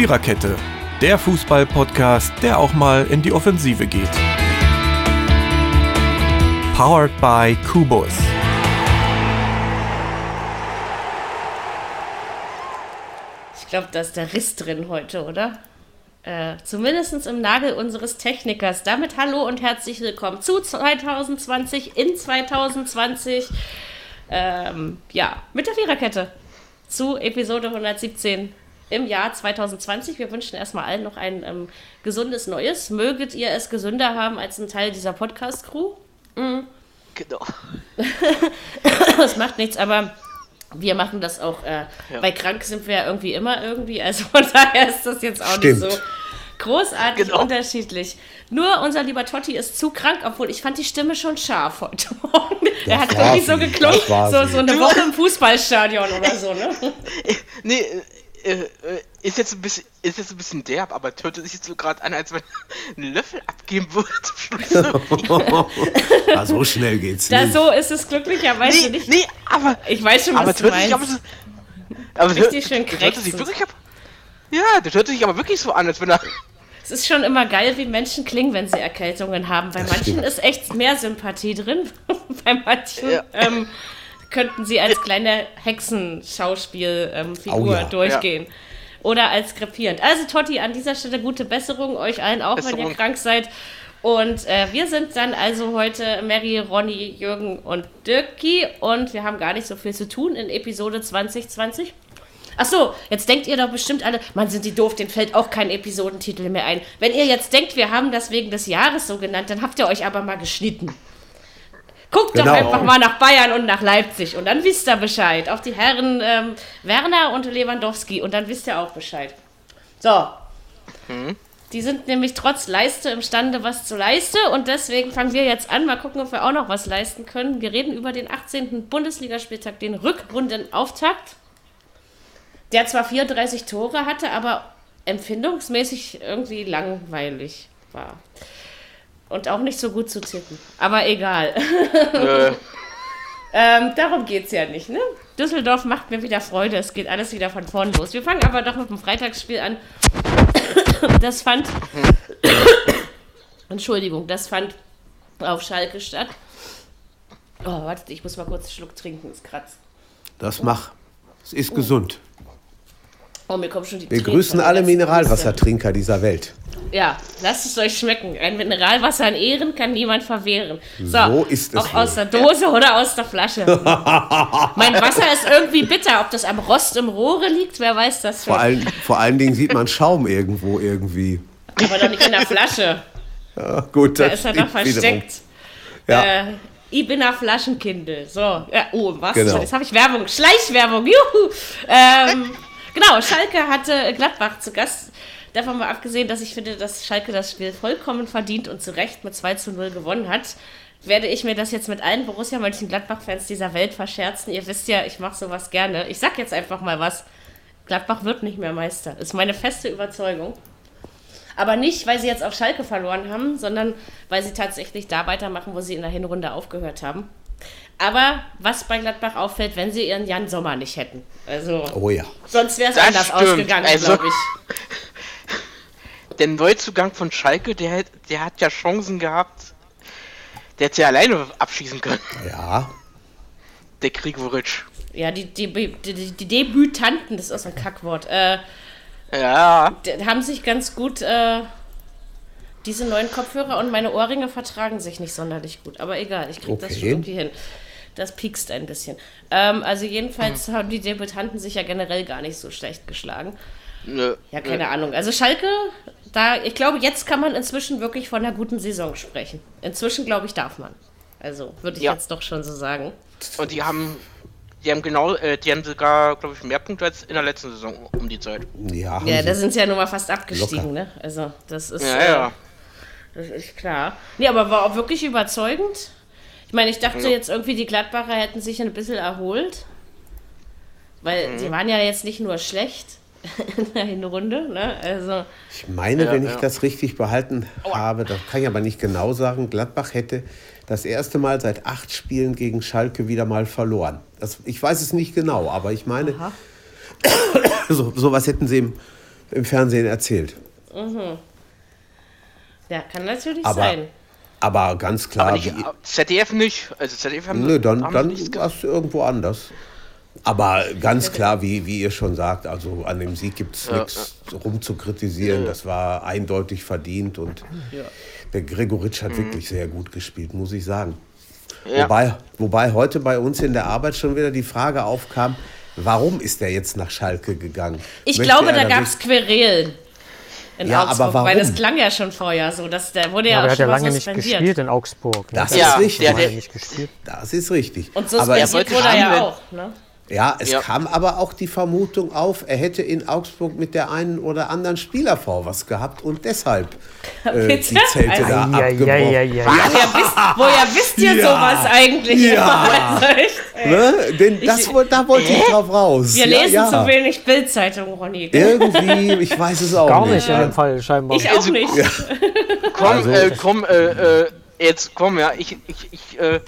Viererkette, der Fußball-Podcast, der auch mal in die Offensive geht. Powered by Kubus. Ich glaube, da ist der Riss drin heute, oder? Äh, Zumindest im Nagel unseres Technikers. Damit hallo und herzlich willkommen zu 2020 in 2020. Ähm, ja, mit der Viererkette zu Episode 117 im Jahr 2020. Wir wünschen erstmal allen noch ein ähm, gesundes Neues. Möget ihr es gesünder haben als ein Teil dieser Podcast-Crew. Mhm. Genau. das macht nichts, aber wir machen das auch. Äh, ja. Bei krank sind wir ja irgendwie immer irgendwie. Also von daher ist das jetzt auch Stimmt. nicht so großartig genau. unterschiedlich. Nur unser lieber Totti ist zu krank, obwohl ich fand die Stimme schon scharf heute Morgen. er hat irgendwie so geklungen, so, so eine Woche im Fußballstadion oder so, ne? nee, äh, äh, ist jetzt ein bisschen, ist jetzt ein bisschen derb, aber hörte sich jetzt so gerade an, als wenn ein Löffel abgeben würde. ja, so schnell geht's da, nicht. So ist es glücklicherweise nee, nicht. Nee, aber ich weiß schon, was aber du meinst. Sich, aber, aber Richtig schön krächzend. Ja, das hört sich aber wirklich so an, als wenn er es ist schon immer geil, wie Menschen klingen, wenn sie Erkältungen haben. Bei manchen ist echt mehr Sympathie drin. Bei manchen ja. ähm, könnten sie als kleine Hexenschauspielfigur ähm, oh ja. durchgehen. Ja. Oder als krepierend. Also Totti, an dieser Stelle gute Besserung, euch allen auch, Besserung. wenn ihr krank seid. Und äh, wir sind dann also heute Mary, Ronny, Jürgen und Dirki und wir haben gar nicht so viel zu tun in Episode 2020. Ach so, jetzt denkt ihr doch bestimmt alle, man sind die doof, den fällt auch kein Episodentitel mehr ein. Wenn ihr jetzt denkt, wir haben das wegen des Jahres so genannt, dann habt ihr euch aber mal geschnitten. Guckt genau. doch einfach mal nach Bayern und nach Leipzig und dann wisst ihr Bescheid. Auch die Herren ähm, Werner und Lewandowski und dann wisst ihr auch Bescheid. So. Hm. Die sind nämlich trotz Leiste imstande, was zu leisten. Und deswegen fangen wir jetzt an. Mal gucken, ob wir auch noch was leisten können. Wir reden über den 18. Bundesligaspieltag, den Rückrundenauftakt der zwar 34 Tore hatte, aber empfindungsmäßig irgendwie langweilig war. Und auch nicht so gut zu tippen. Aber egal. Äh. ähm, darum geht es ja nicht, ne? Düsseldorf macht mir wieder Freude. Es geht alles wieder von vorn los. Wir fangen aber doch mit dem Freitagsspiel an. Das fand. Entschuldigung, das fand auf Schalke statt. Oh, warte, ich muss mal kurz einen Schluck trinken, es kratzt. Das mach. Es ist oh. gesund. Oh, mir kommen schon die Wir grüßen alle Mineralwassertrinker dieser Welt. Ja, lasst es euch schmecken. Ein Mineralwasser in Ehren kann niemand verwehren. So, so ist es. Auch wohl. aus der Dose oder aus der Flasche. mein Wasser ist irgendwie bitter. Ob das am Rost im Rohre liegt, wer weiß das schon. Vor, allen, vor allen Dingen sieht man Schaum irgendwo irgendwie. Aber doch nicht in der Flasche. Ja, gut, da ist er doch versteckt. Ja. Äh, ich bin ein Flaschenkindel. So, ja, oh, was? Genau. Jetzt habe ich Werbung. Schleichwerbung. Juhu. Ähm, Genau, Schalke hatte Gladbach zu Gast. Davon mal abgesehen, dass ich finde, dass Schalke das Spiel vollkommen verdient und zu Recht mit 2 zu 0 gewonnen hat, werde ich mir das jetzt mit allen Borussia Mönchengladbach-Fans dieser Welt verscherzen. Ihr wisst ja, ich mache sowas gerne. Ich sag jetzt einfach mal was. Gladbach wird nicht mehr Meister. Ist meine feste Überzeugung. Aber nicht, weil sie jetzt auf Schalke verloren haben, sondern weil sie tatsächlich da weitermachen, wo sie in der Hinrunde aufgehört haben. Aber was bei Gladbach auffällt, wenn sie ihren Jan Sommer nicht hätten. Also, oh ja. Sonst wäre es anders stimmt. ausgegangen, also, glaube ich. Der Neuzugang von Schalke, der, der hat ja Chancen gehabt. Der hätte ja alleine abschießen können. Ja. Der Kriegwuritsch. Ja, die, die, die, die, Debütanten, das ist ein Kackwort, äh, ja. haben sich ganz gut. Äh, diese neuen Kopfhörer und meine Ohrringe vertragen sich nicht sonderlich gut. Aber egal, ich kriege okay. das schon irgendwie hin. Das piekst ein bisschen. Ähm, also jedenfalls mhm. haben die Debütanten sich ja generell gar nicht so schlecht geschlagen. Nö. Ja, keine Nö. Ahnung. Also Schalke, da, ich glaube, jetzt kann man inzwischen wirklich von einer guten Saison sprechen. Inzwischen, glaube ich, darf man. Also, würde ich ja. jetzt doch schon so sagen. Und die haben, die haben genau, äh, die haben sogar, glaube ich, mehr Punkte als in der letzten Saison um die Zeit. Ja, ja da sind sie ja nun mal fast abgestiegen, Locker. ne? Also, das ist. Ja, äh, ja. Das ist klar. Nee, aber war auch wirklich überzeugend. Ich meine, ich dachte ja. jetzt irgendwie, die Gladbacher hätten sich ein bisschen erholt. Weil mhm. sie waren ja jetzt nicht nur schlecht in der Hinrunde. Ne? Also, ich meine, ja, wenn ich das richtig behalten habe, das kann ich aber nicht genau sagen, Gladbach hätte das erste Mal seit acht Spielen gegen Schalke wieder mal verloren. Das, ich weiß es nicht genau, aber ich meine, so, sowas hätten sie im im Fernsehen erzählt. Mhm. Ja, kann natürlich Aber- sein. Aber ganz klar. Aber nicht, wie- ZDF nicht. Also ZDF haben Nö, dann, haben dann nichts war es irgendwo anders. Aber ganz klar, wie, wie ihr schon sagt, also an dem Sieg gibt es Ja, nichts rum zu kritisieren. Das war eindeutig verdient und der Gregoritsch hat wirklich sehr gut gespielt, muss ich sagen. Ja. Wobei, wobei heute bei uns in der Arbeit schon wieder die Frage aufkam, warum ist er jetzt nach Schalke gegangen? Ich Möchte glaube, da gab es Querelen in Ja, Augsburg, aber warum? weil das klang ja schon vorher so. Dass, der wurde ja, Ja, aber auch er hat schon ja mal lange nicht suspendiert. gespielt in Augsburg. Ne? Das Ja, ist richtig. der- er der- nicht gespielt. Das ist richtig. Und aber er wurde er ja auch. Ne? Ja, es Ja. kam aber auch die Vermutung auf, er hätte in Augsburg mit der einen oder anderen Spielerfrau was gehabt und deshalb äh, die Zelte Also- da Ja, ja, abgebrochen. ja, ja. Woher wisst, woher wisst ihr Ja. sowas eigentlich? Ja. Also echt. Ne? Denn das, Ich- da wollte ich drauf raus. Wir ja, lesen ja. zu wenig Bildzeitung, Ronny. Irgendwie, ich weiß es auch Gar nicht. nicht in dem Fall scheinbar. Ich auch Also- nicht. Komm, Also- äh, komm, äh, äh, jetzt komm, ja, ich, ich, ich äh,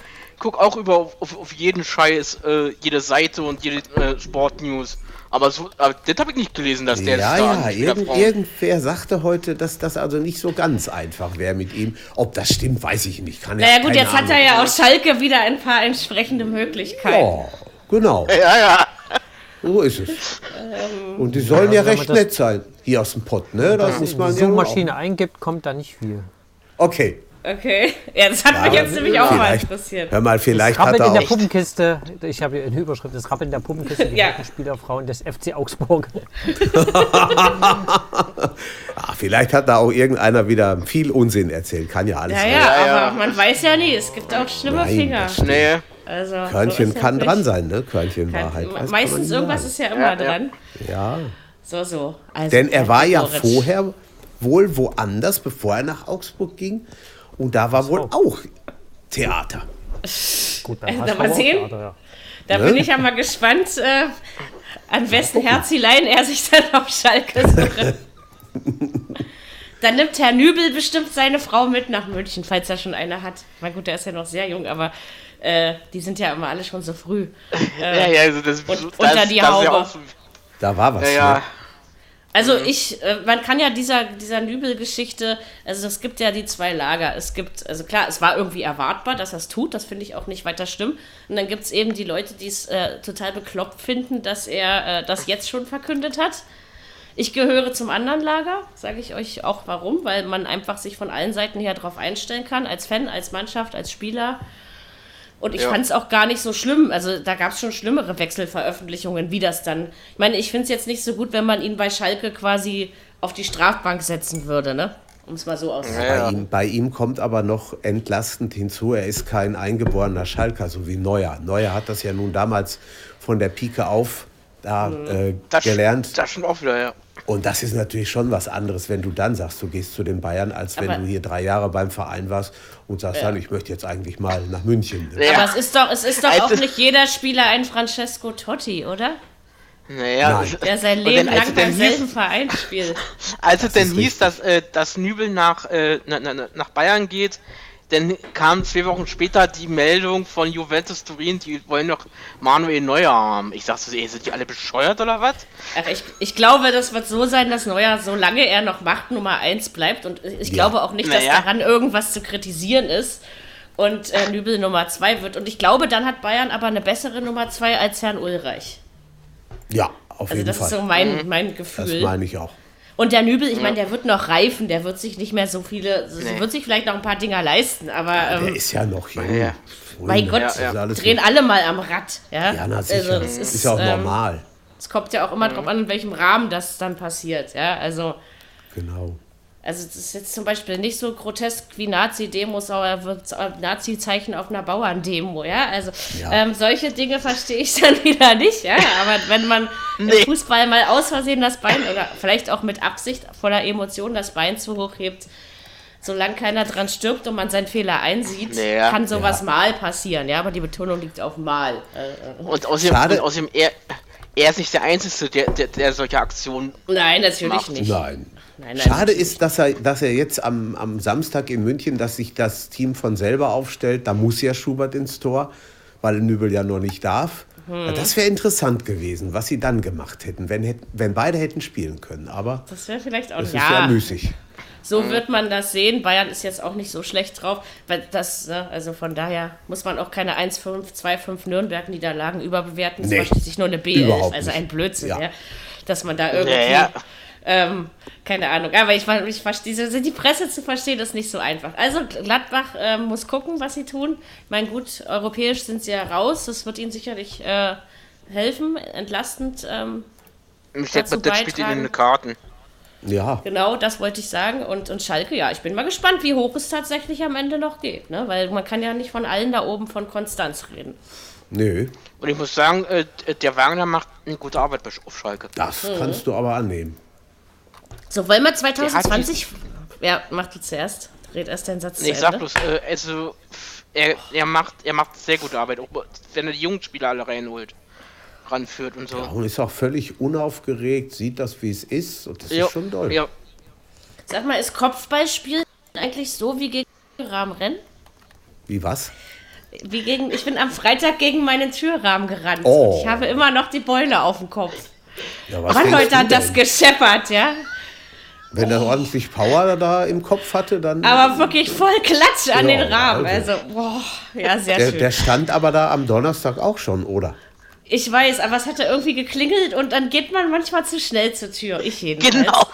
guck auch über auf, auf, jeden Scheiß, äh, jede Seite und jede äh, Sportnews. Aber so, aber das habe ich nicht gelesen, dass der Ja, ja, irgend, irgendwer sagte heute, dass das also nicht so ganz einfach wäre mit ihm. Ob das stimmt, weiß ich nicht. Kann ja Naja gut, jetzt hat er Ahnung. ja auf Schalke wieder ein paar entsprechende Möglichkeiten. Ja, genau, Ja, ja. so ist es. Ähm. Und die sollen ja Also wenn recht man nett sein. Hier aus dem Pott, ne? Das muss Wenn man die ja Suchmaschine eingibt, kommt da nicht viel. auch- Okay. Okay. Ja, das hat mich aber jetzt nämlich auch mal interessiert. Hör mal, vielleicht Das hat er in der auch. Puppenkiste, ich habe hier eine Überschrift, das Rappeln in der Puppenkiste, die Ja. ja. Spielerfrauen des FC Augsburg. Ah, vielleicht hat da auch irgendeiner wieder viel Unsinn erzählt. Kann ja alles Ja, sein. ja, Ja, ja. aber man weiß ja nie. Es gibt auch schlimme Nein, Finger. das. Nee. Also, Körnchen so kann das dran sein, ne? Körnchen Kann- Wahrheit. weiß kann man Meistens irgendwas ist ja immer Ja, ja. dran. Ja. So, so. Also, Denn er war ja vorher wohl woanders, bevor er nach Augsburg ging. Und da war wohl auch Theater. Gut, beim Also, mal auch sehen. Theater, ja. Da Ne? bin ich ja mal gespannt, äh, an wessen Herzilein er sich dann auf Schalke sucht. Dann nimmt Herr Nübel bestimmt seine Frau mit nach München, falls er schon eine hat. Na gut, der ist ja noch sehr jung, aber äh, die sind ja immer alle schon so früh. Ja, ja, also das, Und das, unter das die ist ja Haube. auch so- Da war was. Ja, ja. Ne? Also ich, äh, man kann ja dieser, dieser Nübel-Geschichte, also es gibt ja die zwei Lager. Es gibt, also klar, es war irgendwie erwartbar, dass er es tut, das finde ich auch nicht weiter schlimm. Und dann gibt es eben die Leute, die es äh, total bekloppt finden, dass er äh, das jetzt schon verkündet hat. Ich gehöre zum anderen Lager, sage ich euch auch warum, weil man einfach sich von allen Seiten her darauf einstellen kann, als Fan, als Mannschaft, als Spieler. Und ich Ja. fand es auch gar nicht so schlimm. Also da gab es schon schlimmere Wechselveröffentlichungen, wie das dann. Ich meine, ich finde es jetzt nicht so gut, wenn man ihn bei Schalke quasi auf die Strafbank setzen würde, ne? Um es mal so auszudrücken. Ja, ja. Bei, ihm, bei ihm kommt aber noch entlastend hinzu, er ist kein eingeborener Schalker, so wie Neuer. Neuer hat das ja nun damals von der Pike auf da äh, Das, gelernt. Das stimmt auch wieder, ja. Und das ist natürlich schon was anderes, wenn du dann sagst, du gehst zu den Bayern, als wenn Aber- du hier drei Jahre beim Verein warst und sagst, dann, ich möchte jetzt eigentlich mal nach München. Ja. Aber es ist doch, es ist doch Also- auch nicht jeder Spieler ein Francesco Totti, oder? Naja. Der sein dann, Leben lang beim selben Verein spielt. Als es denn hieß, dass, äh, dass Nübel nach, äh, na, na- nach Bayern geht, dann kam zwei Wochen später die Meldung von Juventus Turin, die wollen doch Manuel Neuer haben. Ich dachte so, ey, sind die alle bescheuert oder was? Ach, ich, ich glaube, das wird so sein, dass Neuer, solange er noch Macht Nummer 1 bleibt, und ich Ja. glaube auch nicht, dass Naja. daran irgendwas zu kritisieren ist, und äh, Nübel Nummer 2 wird. Und ich glaube, dann hat Bayern aber eine bessere Nummer 2 als Herrn Ulreich. Ja, auf Also jeden das Fall. ist so mein, Mhm. mein das Gefühl. meine ich auch. Und der Nübel, ich meine, der wird noch reifen, der wird sich nicht mehr so viele, so- Nee. wird sich vielleicht noch ein paar Dinger leisten, aber Der ähm, ist ja noch jung. Ja. mein Gott, alles drehen alle mal am Rad. Ja, Ja, na sicher. das ist, ist, ja auch ähm, normal. Es kommt ja auch immer drauf an, in welchem Rahmen das dann passiert. Ja, also. Genau. Also das ist jetzt zum Beispiel nicht so grotesk wie Nazi-Demos, aber Nazi-Zeichen auf einer Bauerndemo, ja. Also Ja. Ähm, solche Dinge verstehe ich dann wieder nicht, ja. Aber wenn man im Nee. Fußball mal aus Versehen das Bein oder vielleicht auch mit Absicht voller Emotion das Bein zu hoch hebt, solange keiner dran stirbt und man seinen Fehler einsieht, Naja. kann sowas mal passieren, ja. Aber die Betonung liegt auf mal. Äh, Und außerdem, Schade. und außerdem er, er ist nicht der Einzige, der, der, der solche Aktionen. nein, natürlich Macht. nicht. Nein. Nein, nein, Schade ist, dass er, dass er jetzt am, am Samstag in München, dass sich das Team von selber aufstellt. Da muss ja Schubert ins Tor, weil Nübel ja noch nicht darf. Ja, Das wäre interessant gewesen, was sie dann gemacht hätten, wenn, wenn beide hätten spielen können. Aber Das wäre vielleicht auch es ist ja. ja müßig. So wird man das sehen. Bayern ist jetzt auch nicht so schlecht drauf. Weil das, ne, also von daher muss man auch keine 1-5, 2-5 Nürnberg-Niederlagen überbewerten. Das Nee, war schließlich nur eine B11, überhaupt also ein Blödsinn, ja. Ja. Dass man da irgendwie. Ja, ja. Ähm, keine Ahnung, aber ich, ich verstehe, diese- die Presse zu verstehen, ist nicht so einfach. Also Gladbach äh, muss gucken, was sie tun. Ich meine, gut, europäisch sind sie ja raus, das wird ihnen sicherlich äh, helfen, entlastend. Ähm, Ich denke, dazu das spielt in beitragen. den Karten. Ja, Genau, das wollte ich sagen. Und, und Schalke, ja, ich bin mal gespannt, wie hoch es tatsächlich am Ende noch geht. Ne? Weil man kann ja nicht von allen da oben von Konstanz reden. nö, Und ich muss sagen, äh, der Wagner macht eine gute Arbeit bei- auf Schalke. das Mhm. kannst du aber annehmen. So, wollen wir 2020... Ja, mach du zuerst. Red erst deinen Satz Nee, ich sag bloß, äh, also, er, er, macht, er macht sehr gute Arbeit, auch wenn er die jungen Spieler alle reinholt, ranführt und so. Und ist auch völlig unaufgeregt, sieht das, wie es ist. Und das Ja, ist schon doll. ja. Sag mal, ist Kopfballspiel eigentlich so wie gegen Rahmenrennen? Wie was? Wie gegen, ich bin am Freitag gegen meinen Türrahmen gerannt. Oh. Ich habe immer noch die Beule auf dem Kopf. Ja, was Mann, Leute, hat das gescheppert, ja? Wenn er ordentlich Power da im Kopf hatte, dann. Aber wirklich voll Klatsch an Ja, den Rahmen. also. Also, boah, ja, sehr der, schön. der stand aber da am Donnerstag auch schon, oder? Ich weiß, aber es hatte irgendwie geklingelt und dann geht man manchmal zu schnell zur Tür. Ich jedenfalls. Genau.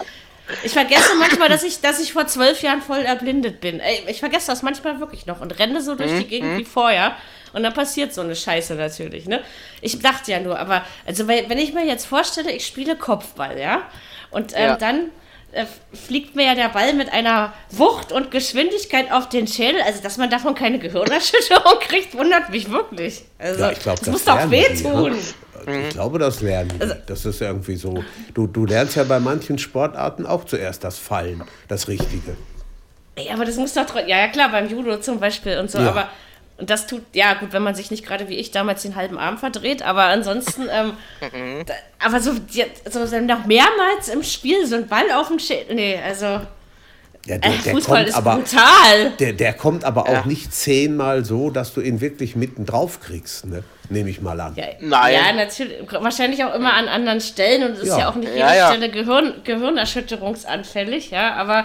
Ich vergesse manchmal, dass ich, dass ich vor zwölf Jahren voll erblindet bin. Ey, ich vergesse das manchmal wirklich noch und renne so durch die Gegend wie vorher. Und dann passiert so eine Scheiße natürlich, ne? Ich dachte ja nur, aber, also wenn ich mir jetzt vorstelle, ich spiele Kopfball, ja? Und ähm, Ja. dann äh, fliegt mir ja der Ball mit einer Wucht und Geschwindigkeit auf den Schädel. Also, dass man davon keine Gehirnerschütterung kriegt, wundert mich wirklich. Also, Ja, ich glaube, das, das muss doch wehtun. ja. Ich glaube, das lernen. Also Das ist irgendwie so. Du, du lernst ja bei manchen Sportarten auch zuerst das Fallen, das Richtige. Ja, aber das muss doch trotzdem. Ja, ja, klar, beim Judo zum Beispiel und so, Ja. aber. Und das tut, ja gut, wenn man sich nicht gerade wie ich damals den halben Arm verdreht, aber ansonsten, ähm, da, aber so, die, so noch mehrmals im Spiel so ein Ball auf dem Schädel, nee, also Ja, äh, der, der Fußball kommt ist aber, brutal. der, der kommt aber auch Ja. nicht zehnmal so, dass du ihn wirklich mitten drauf kriegst, ne? nehme ich mal an. Ja, Nein. ja, natürlich, wahrscheinlich auch immer an anderen Stellen und es ist Ja. ja auch nicht jede Ja, ja. Stelle Gehirn, gehirnerschütterungsanfällig, ja, aber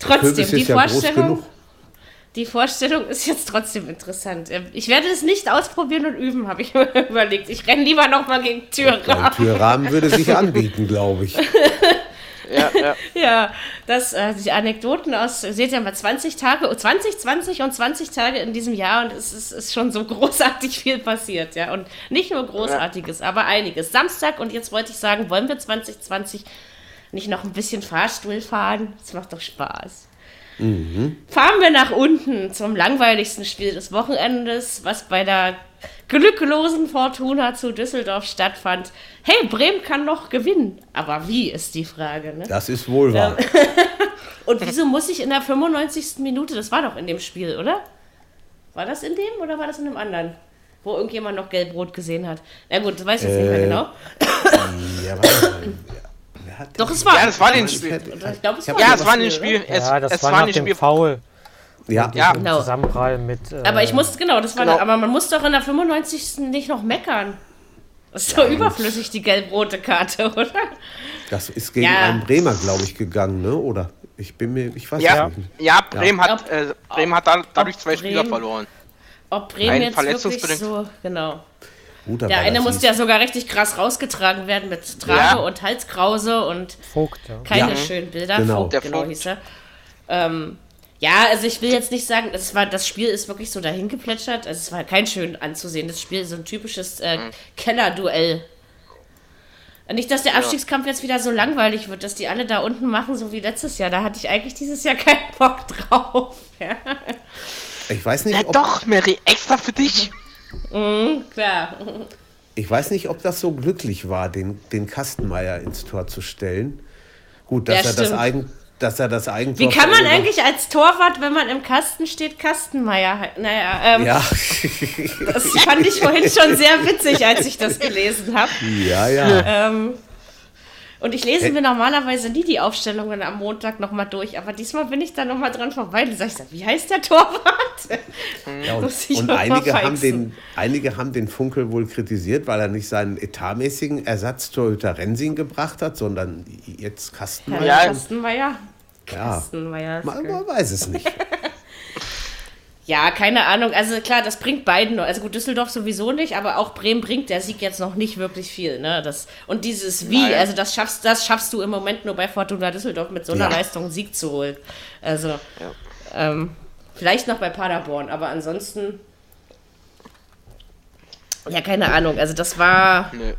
Der trotzdem, die Vorstellung, genug. Die Vorstellung ist jetzt trotzdem interessant. Ähm, Ich werde es nicht ausprobieren und üben, habe ich mir überlegt. Ich renne lieber noch mal gegen Türrahmen. Türrahmen würde sich anbieten, glaube ich. Ja, ja. Ja, das, äh, die Anekdoten aus, seht ihr mal, 20 Tage, 20, 20 und 20 Tage in diesem Jahr und es ist, ist schon so großartig viel passiert, ja. Und nicht nur Großartiges, aber einiges. Samstag und jetzt wollte ich sagen, wollen wir 2020 nicht noch ein bisschen Fahrstuhl fahren? Das macht doch Spaß. Fahren wir nach unten zum langweiligsten Spiel des Wochenendes, was bei der glücklosen Fortuna zu Düsseldorf stattfand. Hey, Bremen kann noch gewinnen. Aber wie ist die Frage, ne? Das ist wohl wahr. Und wieso muss ich in der 95. Minute, das war doch in dem Spiel, oder? War das in dem oder war das in einem anderen? Wo irgendjemand noch gelb-rot gesehen hat. Na gut, das weiß ich jetzt nicht mehr Äh, genau. Ja, warte mal. hat Doch, es war. Ja, das war den Spiel. hätte- Ich glaube, es Ich war hab- Ja, das es war ein Spiel. Es, ja, das es war war nach ein dem Spiel. Foul. Ja, Ja. Genau. Zusammenprall mit. Äh, Aber ich musste, genau, das war Genau. aber man muss doch in der 95. nicht noch meckern. Das ist doch überflüssig, die gelb-rote Karte, oder? das ist gegen Ja. einen Bremer, glaube ich, gegangen, ne? Oder? Ich bin mir, ich weiß Ja, nicht. ja, Bremen hat, Ob- äh, Bremen hat da, dadurch zwei Bremen- Spieler verloren. Ob Bremen Ein jetzt wirklich verletzungsbedingt- so, genau. Gut, Der eine musste ja sogar richtig krass rausgetragen werden mit Trage Ja. und Halskrause und Vogt, ja. keine Ja. schönen Bilder. Genau. Vogt, Der genau Vogt. hieß er. Ähm, ja, also ich will jetzt nicht sagen, das, war, das Spiel ist wirklich so dahin geplätschert. Also es war kein schön anzusehendes Spiel, so ein typisches äh, Mhm. Kellerduell. Nicht, dass der Abstiegskampf jetzt wieder so langweilig wird, dass die alle da unten machen, so wie letztes Jahr. Da hatte ich eigentlich dieses Jahr keinen Bock drauf. Ja, Ich weiß nicht, Na ob, doch, Mary, extra für dich. Klar. ich weiß nicht, ob das so glücklich war, den, den Kastenmeier ins Tor zu stellen. Gut, dass Ja, er das. Eigen, dass er das Eigentor Wie kann man eigentlich als Torwart, wenn man im Kasten steht, Kastenmeier? Naja, ähm, Ja, das fand ich vorhin schon sehr witzig, als ich das gelesen habe. ja, ja. Ähm, Und ich lese mir normalerweise nie die Aufstellungen am Montag nochmal durch, aber diesmal bin ich da nochmal dran vorbei. Da sag ich, wie heißt der Torwart? Ja, und ich und mal einige, haben den, einige haben den Funkel wohl kritisiert, weil er nicht seinen etatmäßigen Ersatztorhüter Rensing gebracht hat, sondern jetzt Kastenmeier. Ja, Ja. Kastenmeier. Ja. Kastenmeier. Man, man weiß es nicht. Ja, keine Ahnung. Also klar, das bringt beiden noch. Also gut, Düsseldorf sowieso nicht, aber auch Bremen bringt der Sieg jetzt noch nicht wirklich viel. Ne? Das, und dieses Wie, Nein. also das schaffst, das schaffst du im Moment nur bei Fortuna Düsseldorf mit so einer Ja. Leistung einen Sieg zu holen. Also ähm, vielleicht noch bei Paderborn, aber ansonsten. Ja, keine Ahnung. Also das war Nö.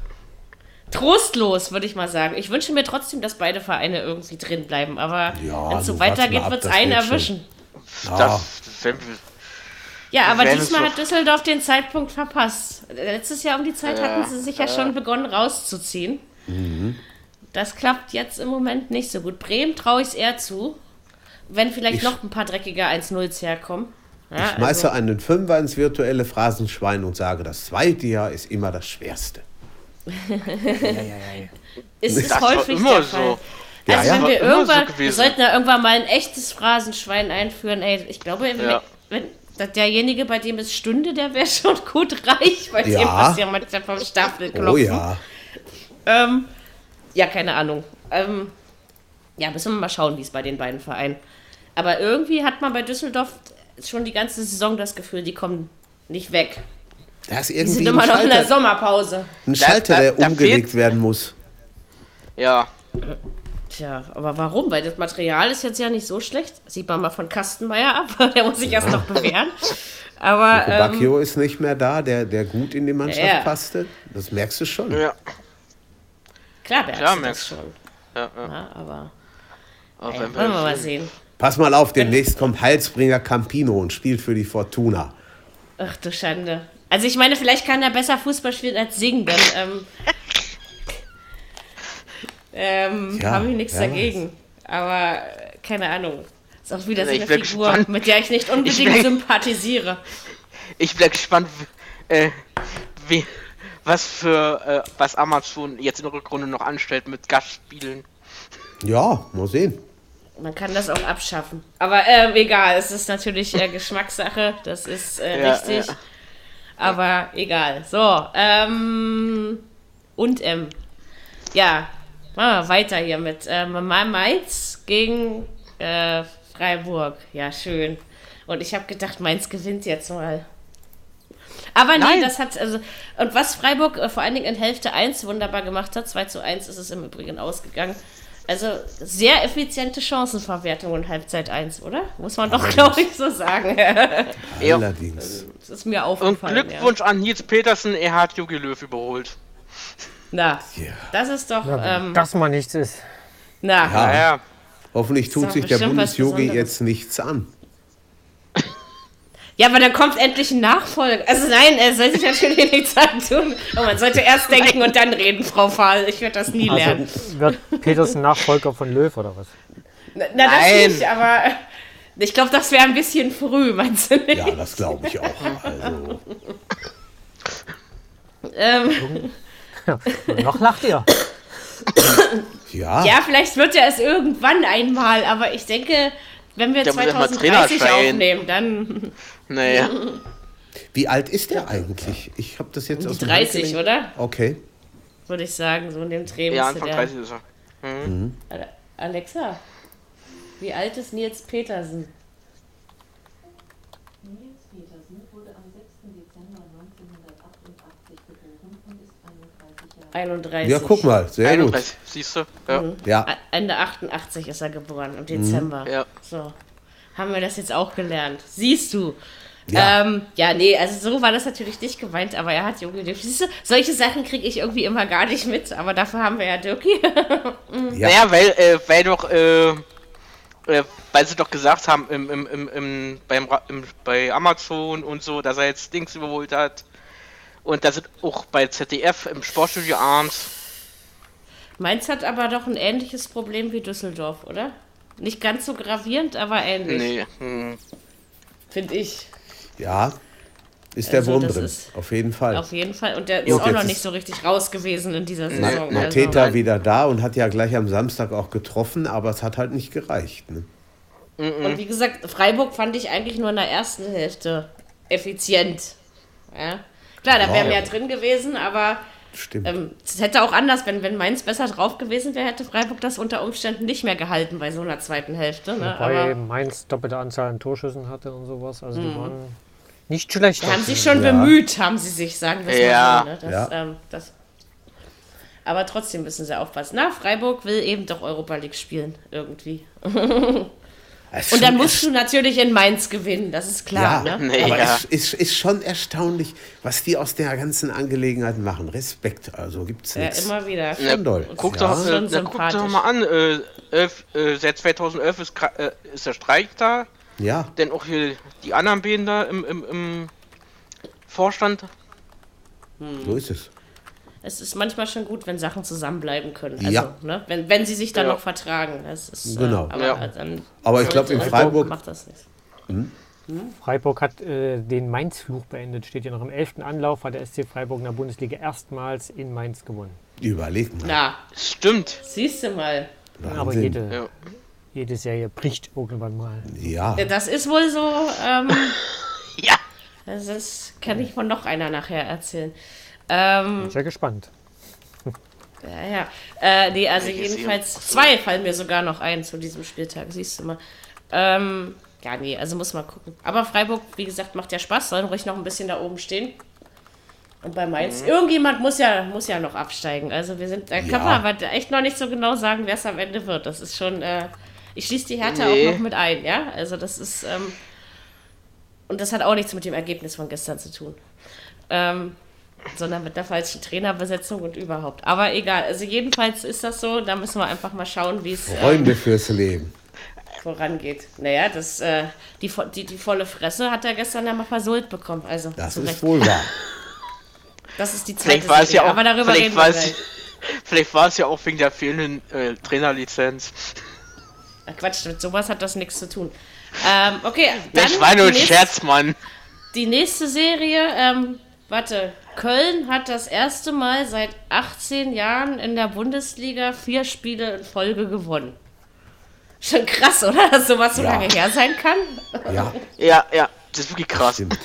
trostlos, würde ich mal sagen. Ich wünsche mir trotzdem, dass beide Vereine irgendwie drin bleiben, aber Ja, wenn es so warte weitergeht, wird es einen erwischen. Ja. Das, wenn Ja, aber es diesmal hat Düsseldorf den Zeitpunkt verpasst. Letztes Jahr um die Zeit hatten sie sich ja schon begonnen rauszuziehen. Das klappt jetzt im Moment nicht so gut. Bremen traue ich es eher zu, wenn vielleicht Ich- noch ein paar dreckige 1-0s herkommen. Ja, Ich schmeiße also, einen Fünfer ins virtuelle Phrasenschwein und sage, das zweite Jahr ist immer das schwerste. ist es das war häufig immer der Fall. so. Ja, also ja. wenn wir immer so irgendwann, wir sollten ja irgendwann mal ein echtes Phrasenschwein einführen. Ey, ich glaube, wenn, Ja. wenn dass derjenige, bei dem es stünde, der wäre schon gut reich, dem Ja. was ja manchmal vom Stapel klopfen. Oh ja. Ähm, ja, keine Ahnung. Ähm, ja, müssen wir mal schauen, wie es bei den beiden Vereinen. Aber irgendwie hat man bei Düsseldorf schon die ganze Saison das Gefühl, die kommen nicht weg. Da ist Die irgendwie sind ein immer noch in der Sommerpause. ein Schalter Da- der da- da umgelegt fehlt- werden muss. ja, Tja, aber warum? Weil das Material ist jetzt ja nicht so schlecht. Sieht man mal von Kastenmeier ab. Der muss sich erst noch bewähren. Aber ähm, Bacchio ist nicht mehr da, der, der gut in die Mannschaft Ja. passte. Das merkst du schon. ja, klar merkst Klar du das merkst schon. ja, ja. Ja, aber ja, wenn wollen wir mal sehen. Pass mal auf, demnächst kommt Heilsbringer Campino und spielt für die Fortuna. Ach du Schande. Also ich meine, vielleicht kann er besser Fußball spielen als singen, denn ähm, ähm, Ja, habe ich nichts wer dagegen. Aber keine Ahnung. Ist auch wieder so Ich eine Figur, gespannt. mit der ich nicht unbedingt bin- sympathisiere. Ich bin gespannt, äh, wie, was für äh, was Amazon jetzt in der Rückrunde noch anstellt mit Gastspielen. Ja, mal sehen. Man kann das auch abschaffen. Aber ähm, egal, es ist natürlich äh, Geschmackssache, das ist äh, Ja, richtig. ja. Aber egal. So, ähm, und ähm, ja, machen wir weiter hier mit ähm, Mainz gegen äh, Freiburg. Ja, schön. Und ich habe gedacht, Mainz gewinnt jetzt mal. Aber nee, Nein. das hat, also, und was Freiburg äh, vor allen Dingen in Hälfte 1 wunderbar gemacht hat, 2 zu 1 ist es im Übrigen ausgegangen. Also sehr effiziente Chancenverwertung in Halbzeit 1, oder? Muss man doch, glaube ich, so sagen. Ja. Allerdings. das ist mir Und aufgefallen. Glückwunsch an Nils Petersen, er hat Jogi Löw überholt. Ja. Na, Ja. das ist doch, Ja, ähm, das mal nichts ist. na, Ja. Naja, Hoffentlich tut sich der Bundesjogi jetzt nichts an. Ja, aber dann kommt endlich ein Nachfolger. Also nein, er soll sich natürlich nichts antun. Oh, man sollte erst denken und dann reden, Frau Fahl. Ich werde das nie lernen. Also wird Petersen Nachfolger von Löw oder was? Na, na das Nein. nicht, aber ich glaube, das wäre ein bisschen früh, meinst du nicht? Ja, das glaube ich auch. Also, Ähm, noch lacht ihr. ja, ja, vielleicht wird er es irgendwann einmal, aber ich denke, wenn wir Der muss erst mal 2030 Trainerschein. aufnehmen, dann naja. wie alt ist der eigentlich? Ich habe das jetzt aus dem 30, Handgelenk- oder? Okay. Würde ich sagen, so in dem Dreh. Ja, Anfang der- 30 ist er. Ale- Alexa, wie alt ist Nils Petersen? Nils Petersen wurde am 6. Dezember 1988 geboren und ist 31 Jahre 31. Ja, guck mal, sehr 31, siehst du? Ja. Mhm. Ja, Ende 88 ist er geboren, im Dezember. Ja. So, haben wir das jetzt auch gelernt. Siehst du? Ja. Ähm, ja, nee, also so war das natürlich nicht gemeint, aber er hat Junge Siehst du, solche Sachen kriege ich irgendwie immer gar nicht mit, aber dafür haben wir ja Dirkie. ja. Naja, weil, äh, weil doch, äh, äh, weil sie doch gesagt haben, im, im, im, im, beim, im, bei Amazon und so, dass er jetzt Dings überholt hat. Und da sind auch bei ZDF im Sportstudio abends. Mainz hat aber doch ein ähnliches Problem wie Düsseldorf, oder? Nicht ganz so gravierend, aber ähnlich, Nee. Hm. finde ich. ja. Ist der Also, Wurm drin, ist- auf jeden Fall. Auf jeden Fall. Und der ist Ja, auch noch nicht so richtig raus gewesen in dieser Saison. na, also. Wieder da und hat ja gleich am Samstag auch getroffen, aber es hat halt nicht gereicht. Ne? Und wie gesagt, Freiburg fand ich eigentlich nur in der ersten Hälfte effizient. Ja. Klar, da wäre mehr drin gewesen, aber Stimmt. ähm, es hätte auch anders, wenn, wenn Mainz besser drauf gewesen wäre, hätte Freiburg das unter Umständen nicht mehr gehalten bei so einer zweiten Hälfte. Ne? Wobei Aber Mainz doppelte Anzahl an Torschüssen hatte und sowas. Also die waren nicht schlecht. die haben sich schon Ja. bemüht, haben sie sich, sagen wir es Ja. mal so. Ne? Das, Ja. ähm, das, aber trotzdem müssen sie aufpassen. Na, Freiburg will eben doch Europa League spielen, irgendwie. Es Und dann schon musst du natürlich in Mainz gewinnen, das ist klar. Ja, ne? Nee, aber ja. es ist, ist schon erstaunlich, was die aus der ganzen Angelegenheit machen. Respekt, also gibt's Ja, nichts. immer wieder. Na, doll. Guck Ja. doch, äh, Schon na, guck doch mal an, äh, elf, äh, seit 2011 ist, äh, ist der Streik da, Ja, denn auch hier die anderen da im, im, im Vorstand. so ist es. Es ist manchmal schon gut, wenn Sachen zusammenbleiben können. Also, Ja. ne, wenn, wenn sie sich dann Ja. noch vertragen. Das ist, Genau. Äh, aber Ja. dann Aber ich glaube, in Freiburg, macht das nichts. Freiburg hat äh, den Mainz-Fluch beendet. Steht hier noch im 11. Anlauf, hat der SC Freiburg in der Bundesliga erstmals in Mainz gewonnen. überleg mal. Na, Stimmt. siehst du mal. Aber Wahnsinn. jede, Ja. jede Serie bricht irgendwann mal. Ja, Ja, Das ist wohl so. Ähm, Ja. das ist, kann ich von noch einer nachher erzählen. Ähm, Bin sehr gespannt. ja, ja. Äh, nee, also Welche jedenfalls zwei fallen mir sogar noch ein zu diesem Spieltag, siehst du mal. Ähm, ja, nee, also muss man gucken. Aber Freiburg, wie gesagt, macht ja Spaß, sollen ruhig noch ein bisschen da oben stehen. Und bei Mainz, irgendjemand muss ja, muss ja noch absteigen. Also wir sind, da kann Ja. man aber echt noch nicht so genau sagen, wer es am Ende wird. Das ist schon, äh, ich schließe die Hertha Nee. auch noch mit ein, ja. Also das ist, ähm, und das hat auch nichts mit dem Ergebnis von gestern zu tun. Ähm, sondern mit der falschen Trainerbesetzung und überhaupt. Aber egal, also jedenfalls ist das so, da müssen wir einfach mal schauen, wie es äh, Freunde fürs Leben. vorangeht. Naja, das, äh, die, die, die volle Fresse hat er gestern ja mal versohlt bekommen. Also, Das zu ist wohl wahr. Das ist die zweite Vielleicht war es ja auch, aber darüber reden wir gleich. vielleicht war es ja auch wegen der fehlenden äh, Trainerlizenz. Ach, Quatsch, mit sowas hat das nichts zu tun. Ähm, okay, dann Das war nur ein die, nächste, Scherz, Mann. die nächste Serie, ähm, warte, Köln hat das erste Mal seit 18 Jahren in der Bundesliga vier Spiele in Folge gewonnen. Schon krass, oder? Dass sowas so Ja. lange her sein kann. Ja, Ja, ja, das ist wirklich krass. stimmt.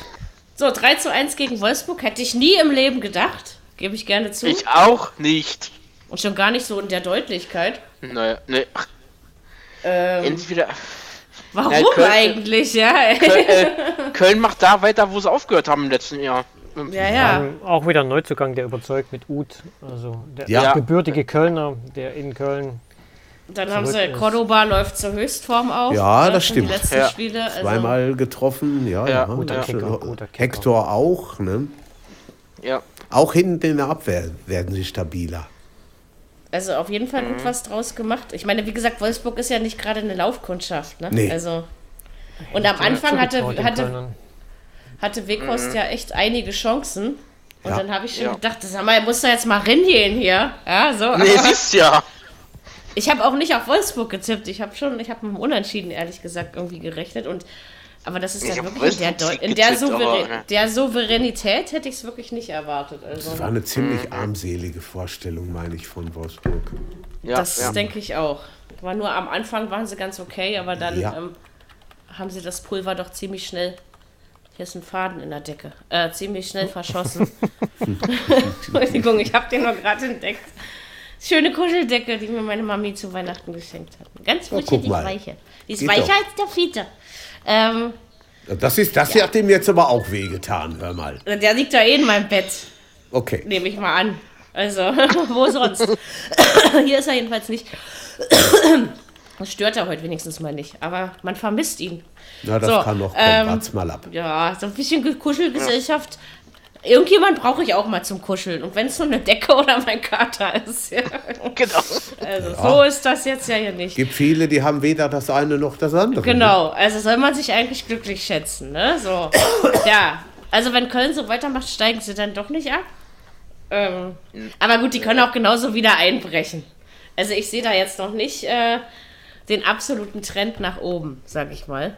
So, 3 zu 1 gegen Wolfsburg hätte ich nie im Leben gedacht. Gebe ich gerne zu. Ich auch nicht. Und schon gar nicht so in der Deutlichkeit. Naja, ne, Ähm, entweder. warum Ja, Köln- eigentlich, ja? Köln, äh, Köln macht da weiter, wo sie aufgehört haben im letzten Jahr. Ja, ja. Ähm, auch wieder ein Neuzugang, der überzeugt mit Uth. Also der Ja. gebürtige Kölner, der in Köln. Dann haben sie, ist. Cordoba läuft zur Höchstform auf. Ja, das stimmt. Die letzten Ja. Spiele. Also, Zweimal getroffen, ja. Ja, ja. guter Kicker, guter Kicker. Hector auch, ne? Ja. Auch hinten in der Abwehr werden sie stabiler. also auf jeden Fall Mhm. gut was draus gemacht. Ich meine, wie gesagt, Wolfsburg ist ja nicht gerade eine Laufkundschaft. Ne? Nee. Also, und am Anfang hatte, hatte. Hatte Weghorst ja echt einige Chancen. Und Ja. dann habe ich schon Ja. gedacht, sag mal, er muss da jetzt mal reingehen hier. Ja, so. Nee, siehst ja. Ich habe auch nicht auf Wolfsburg getippt. Ich habe schon, ich habe mit dem Unentschieden ehrlich gesagt irgendwie gerechnet. Und aber das ist hab wirklich in der, in der, getippt, Souverä aber, ne. der Souveränität hätte ich es wirklich nicht erwartet. Also Das war eine ziemlich armselige Vorstellung, meine ich, von Wolfsburg. Ja, das ja. denke ich auch. War nur am Anfang waren sie ganz okay, aber dann Ja. ähm, haben sie das Pulver doch ziemlich schnell. Hier ist ein Faden in der Decke. Äh, ziemlich schnell verschossen. Entschuldigung, ich habe den noch gerade entdeckt. Schöne Kuscheldecke, die mir meine Mami zu Weihnachten geschenkt hat. Ganz Oh, ist mal. weiche. Die ist Geht weicher doch. als der Fiete. Ähm, Das, ist, das hat dem jetzt aber auch wehgetan, hör mal. der liegt da eh in meinem Bett, Okay. nehme ich mal an. Also, wo sonst? Hier ist er jedenfalls nicht. Das stört er heute wenigstens mal nicht. Aber man vermisst ihn. Na, das So, kann noch kommen. ähm, Wart's mal ab. Ja, so ein bisschen Kuschelgesellschaft. Irgendjemand brauche ich auch mal zum Kuscheln. Und wenn es nur eine Decke oder mein Kater ist. Ja. Genau. Also so ist das jetzt ja hier nicht. gibt viele, die haben weder das eine noch das andere. Genau, also soll man sich eigentlich glücklich schätzen, ne? So. ja. Also wenn Köln so weitermacht, steigen sie dann doch nicht ab. Ähm, aber gut, die können auch genauso wieder einbrechen. Also ich sehe da jetzt noch nicht äh, den absoluten Trend nach oben, sag ich mal.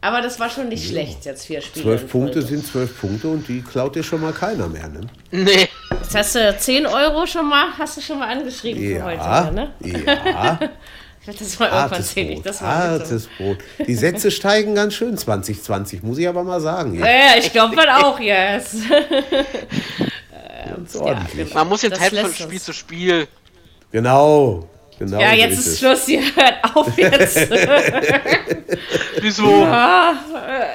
Aber das war schon nicht schlecht, jetzt vier Spiele. Zwölf Punkte Folge. sind zwölf Punkte und die klaut dir schon mal keiner mehr, ne? Nee. Jetzt hast du 10 Euro schon mal, hast du schon mal angeschrieben für Ja, heute, ne? ja. Das war irgendwann Hartes zählig. Brot, Das war mit so. hartes Brot. Die Sätze steigen ganz schön 2020, muss ich aber mal sagen. Hier. Ja, ich glaube man auch, yes. Ganz ordentlich. Man muss jetzt halt von Spiel uns. zu Spiel. Genau. Genau Ja, so jetzt ist es. Schluss, ihr hört auf jetzt. Wieso? ja,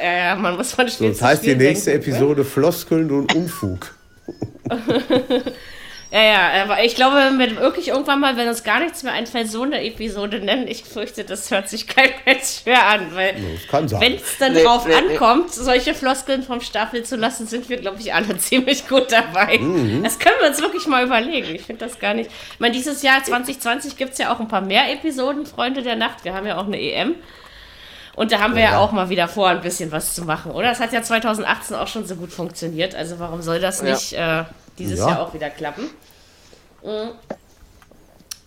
ja, man muss von So, Spiel das zu heißt die Spiel nächste denken, ne? Episode Floskeln und Unfug. Ja, ja, aber ich glaube, wenn wir wirklich irgendwann mal, wenn uns gar nichts mehr einfällt, so eine Episode nennen, ich fürchte, das hört sich kein Mensch mehr an, weil wenn es dann Nee, drauf nee, nee. ankommt, solche Floskeln vom Staffel zu lassen, sind wir, glaube ich, alle ziemlich gut dabei. Mhm. Das können wir uns wirklich mal überlegen. Ich finde das gar nicht. Ich meine, dieses Jahr 2020 gibt es ja auch ein paar mehr Episoden, Freunde der Nacht. Wir haben ja auch eine EM. Und da haben wir ja. auch mal wieder vor, ein bisschen was zu machen, oder? Das hat ja 2018 auch schon so gut funktioniert. Also warum soll das Ja. nicht äh, dieses Ja. Jahr auch wieder klappen? Mhm.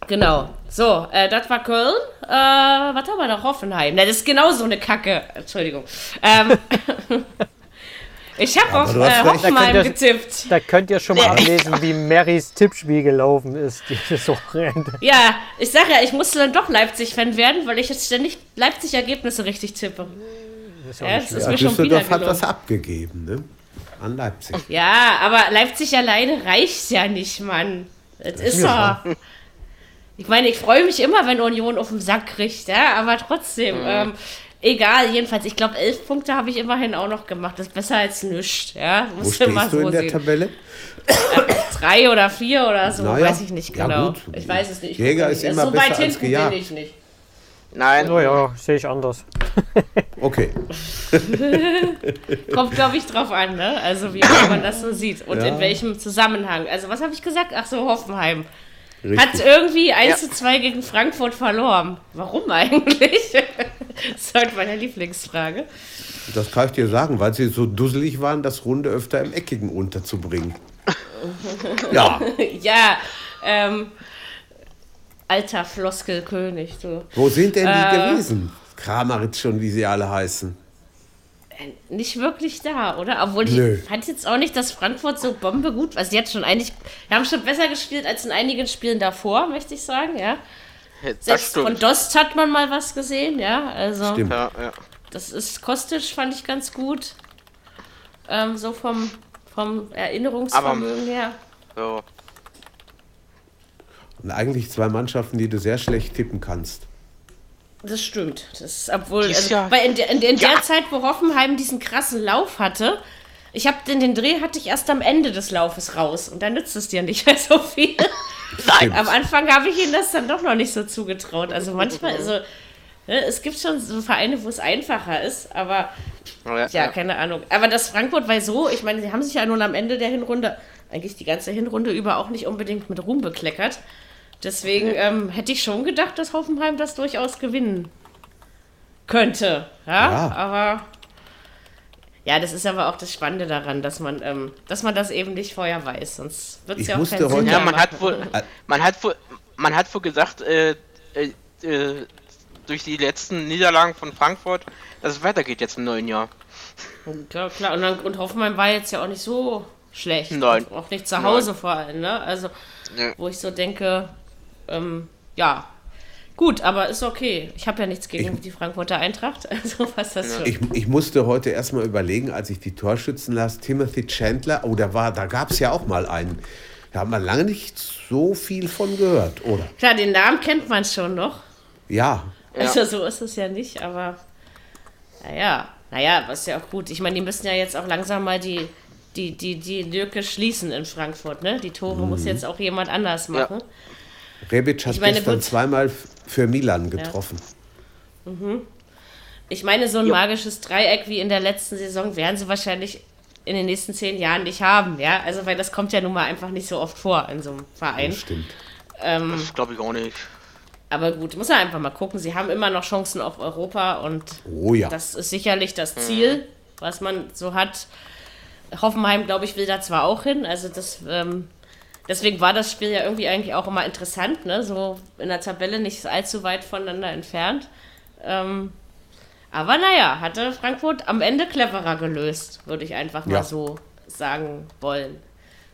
Genau. So, äh, das war Köln. Äh, was haben wir noch? Hoffenheim. Na, das ist genau so eine Kacke. Entschuldigung. Ähm, ich habe auf du hast äh. Hoffenheim Da getippt. Da könnt ihr schon mal ablesen, wie Marys Tippspiel gelaufen ist dieses Wochenende. Ja, ich sage ja, ich musste dann doch Leipzig-Fan werden, weil ich jetzt ständig Leipzig-Ergebnisse richtig tippe. Das ist ja Ja, das nicht ist Ja, mir schon wieder Düsseldorf hat gelungen. was abgegeben, ne? An Leipzig. Ja, aber Leipzig alleine reicht ja nicht, Mann. Das ist Ja. doch. Ich meine, ich freue mich immer, wenn Union auf den Sack kriegt, ja, aber trotzdem. Ähm, egal, jedenfalls, ich glaube, elf Punkte habe ich immerhin auch noch gemacht. Das ist besser als nichts, ja. Wo Musst stehst du so in der sehen. Tabelle? Drei oder vier oder so, Naja, weiß ich nicht ja genau. gut. Ich weiß es nicht. Ich Jäger ist nicht. immer so besser weit als hinten gejagt. bin ich nicht. Nein. Oh ja, sehe ich anders. Okay. Kommt, glaube ich, drauf an, ne? Also, wie man das so sieht und Ja. in welchem Zusammenhang. Also, was habe ich gesagt? Ach so, Hoffenheim. Hat Richtig. irgendwie 1 Ja. zu 2 gegen Frankfurt verloren. Warum eigentlich? das ist halt meine Lieblingsfrage. Das kann ich dir sagen, weil sie so dusselig waren, das Runde öfter im Eckigen unterzubringen. Ja, Ja, ähm, alter Floskelkönig, du. wo sind denn die Äh. gewesen? Kramaric und wie sie alle heißen. Äh, Nicht wirklich da, oder? Obwohl ich Nö. fand jetzt auch nicht, dass Frankfurt so Bombe gut war. Die hat schon eigentlich, die haben schon besser gespielt als in einigen Spielen davor, möchte ich sagen, ja. Das Selbst von. Dost hat man mal was gesehen, ja. Also, Stimmt. Ja, ja. das ist Kostic, fand ich ganz gut. Ähm, so vom, vom Erinnerungsvermögen her. So. Und eigentlich zwei Mannschaften, die du sehr schlecht tippen kannst. Das stimmt. Das ist, obwohl, also, Jahr- weil in, der, in, der- in Ja. der Zeit, wo Hoffenheim diesen krassen Lauf hatte, ich habe den, den Dreh hatte ich erst am Ende des Laufes raus und dann nützt es dir nicht mehr so viel. Nein. Am Anfang habe ich ihnen das dann doch noch nicht so zugetraut. Also manchmal, also ne, es gibt schon so Vereine, wo es einfacher ist, aber Ja, ja, keine Ahnung. Aber das Frankfurt war so, ich meine, sie haben sich ja nun am Ende der Hinrunde, eigentlich die ganze Hinrunde über auch nicht unbedingt mit Ruhm bekleckert. Deswegen ähm, hätte ich schon gedacht, dass Hoffenheim das durchaus gewinnen könnte. Ja, Ja. aber ja, das ist aber auch das Spannende daran, dass man, ähm, dass man das eben nicht vorher weiß. Sonst wird es ja auch keinen Sinn Ja, man hat wohl, man hat wohl, man hat wohl gesagt, äh, äh, äh, durch die letzten Niederlagen von Frankfurt, dass es weitergeht jetzt im neuen Jahr. Ja, klar. Und, dann, und Hoffenheim war jetzt ja auch nicht so schlecht. Nein. Auch nicht zu Hause vor allem, ne? Also, Ja. wo ich so denke, ähm, ja. Gut, aber ist okay. Ich habe ja nichts gegen die Frankfurter Eintracht. Also, was das schon. Ich, ich musste heute erstmal überlegen, als ich die Torschützen las, Timothy Chandler, oh, da, war, da gab es ja auch mal einen. Da hat man lange nicht so viel von gehört, oder? Klar, den Namen kennt man schon noch. Ja, Also, so ist es ja nicht, aber naja, naja, was ja auch gut. Ich meine, die müssen ja jetzt auch langsam mal die, die, die, die Lücke schließen in Frankfurt, ne? Die Tore muss jetzt auch jemand anders machen. Rebic hat Ich meine, gestern gut. zweimal für Milan getroffen. Ich meine, so ein magisches Dreieck wie in der letzten Saison werden sie wahrscheinlich in den nächsten zehn Jahren nicht haben, ja. Also, weil das kommt ja nun mal einfach nicht so oft vor in so einem Verein. Das stimmt. Ähm, Das glaube ich auch nicht. aber gut, muss man einfach mal gucken. Sie haben immer noch Chancen auf Europa und Oh ja. das ist sicherlich das Ziel, was man so hat. Hoffenheim, glaube ich, will da zwar auch hin. Also das, ähm, deswegen war das Spiel ja irgendwie eigentlich auch immer interessant, ne? So in der Tabelle nicht allzu weit voneinander entfernt. Ähm, Aber naja, hatte Frankfurt am Ende cleverer gelöst, würde ich einfach mal Ja. so sagen wollen.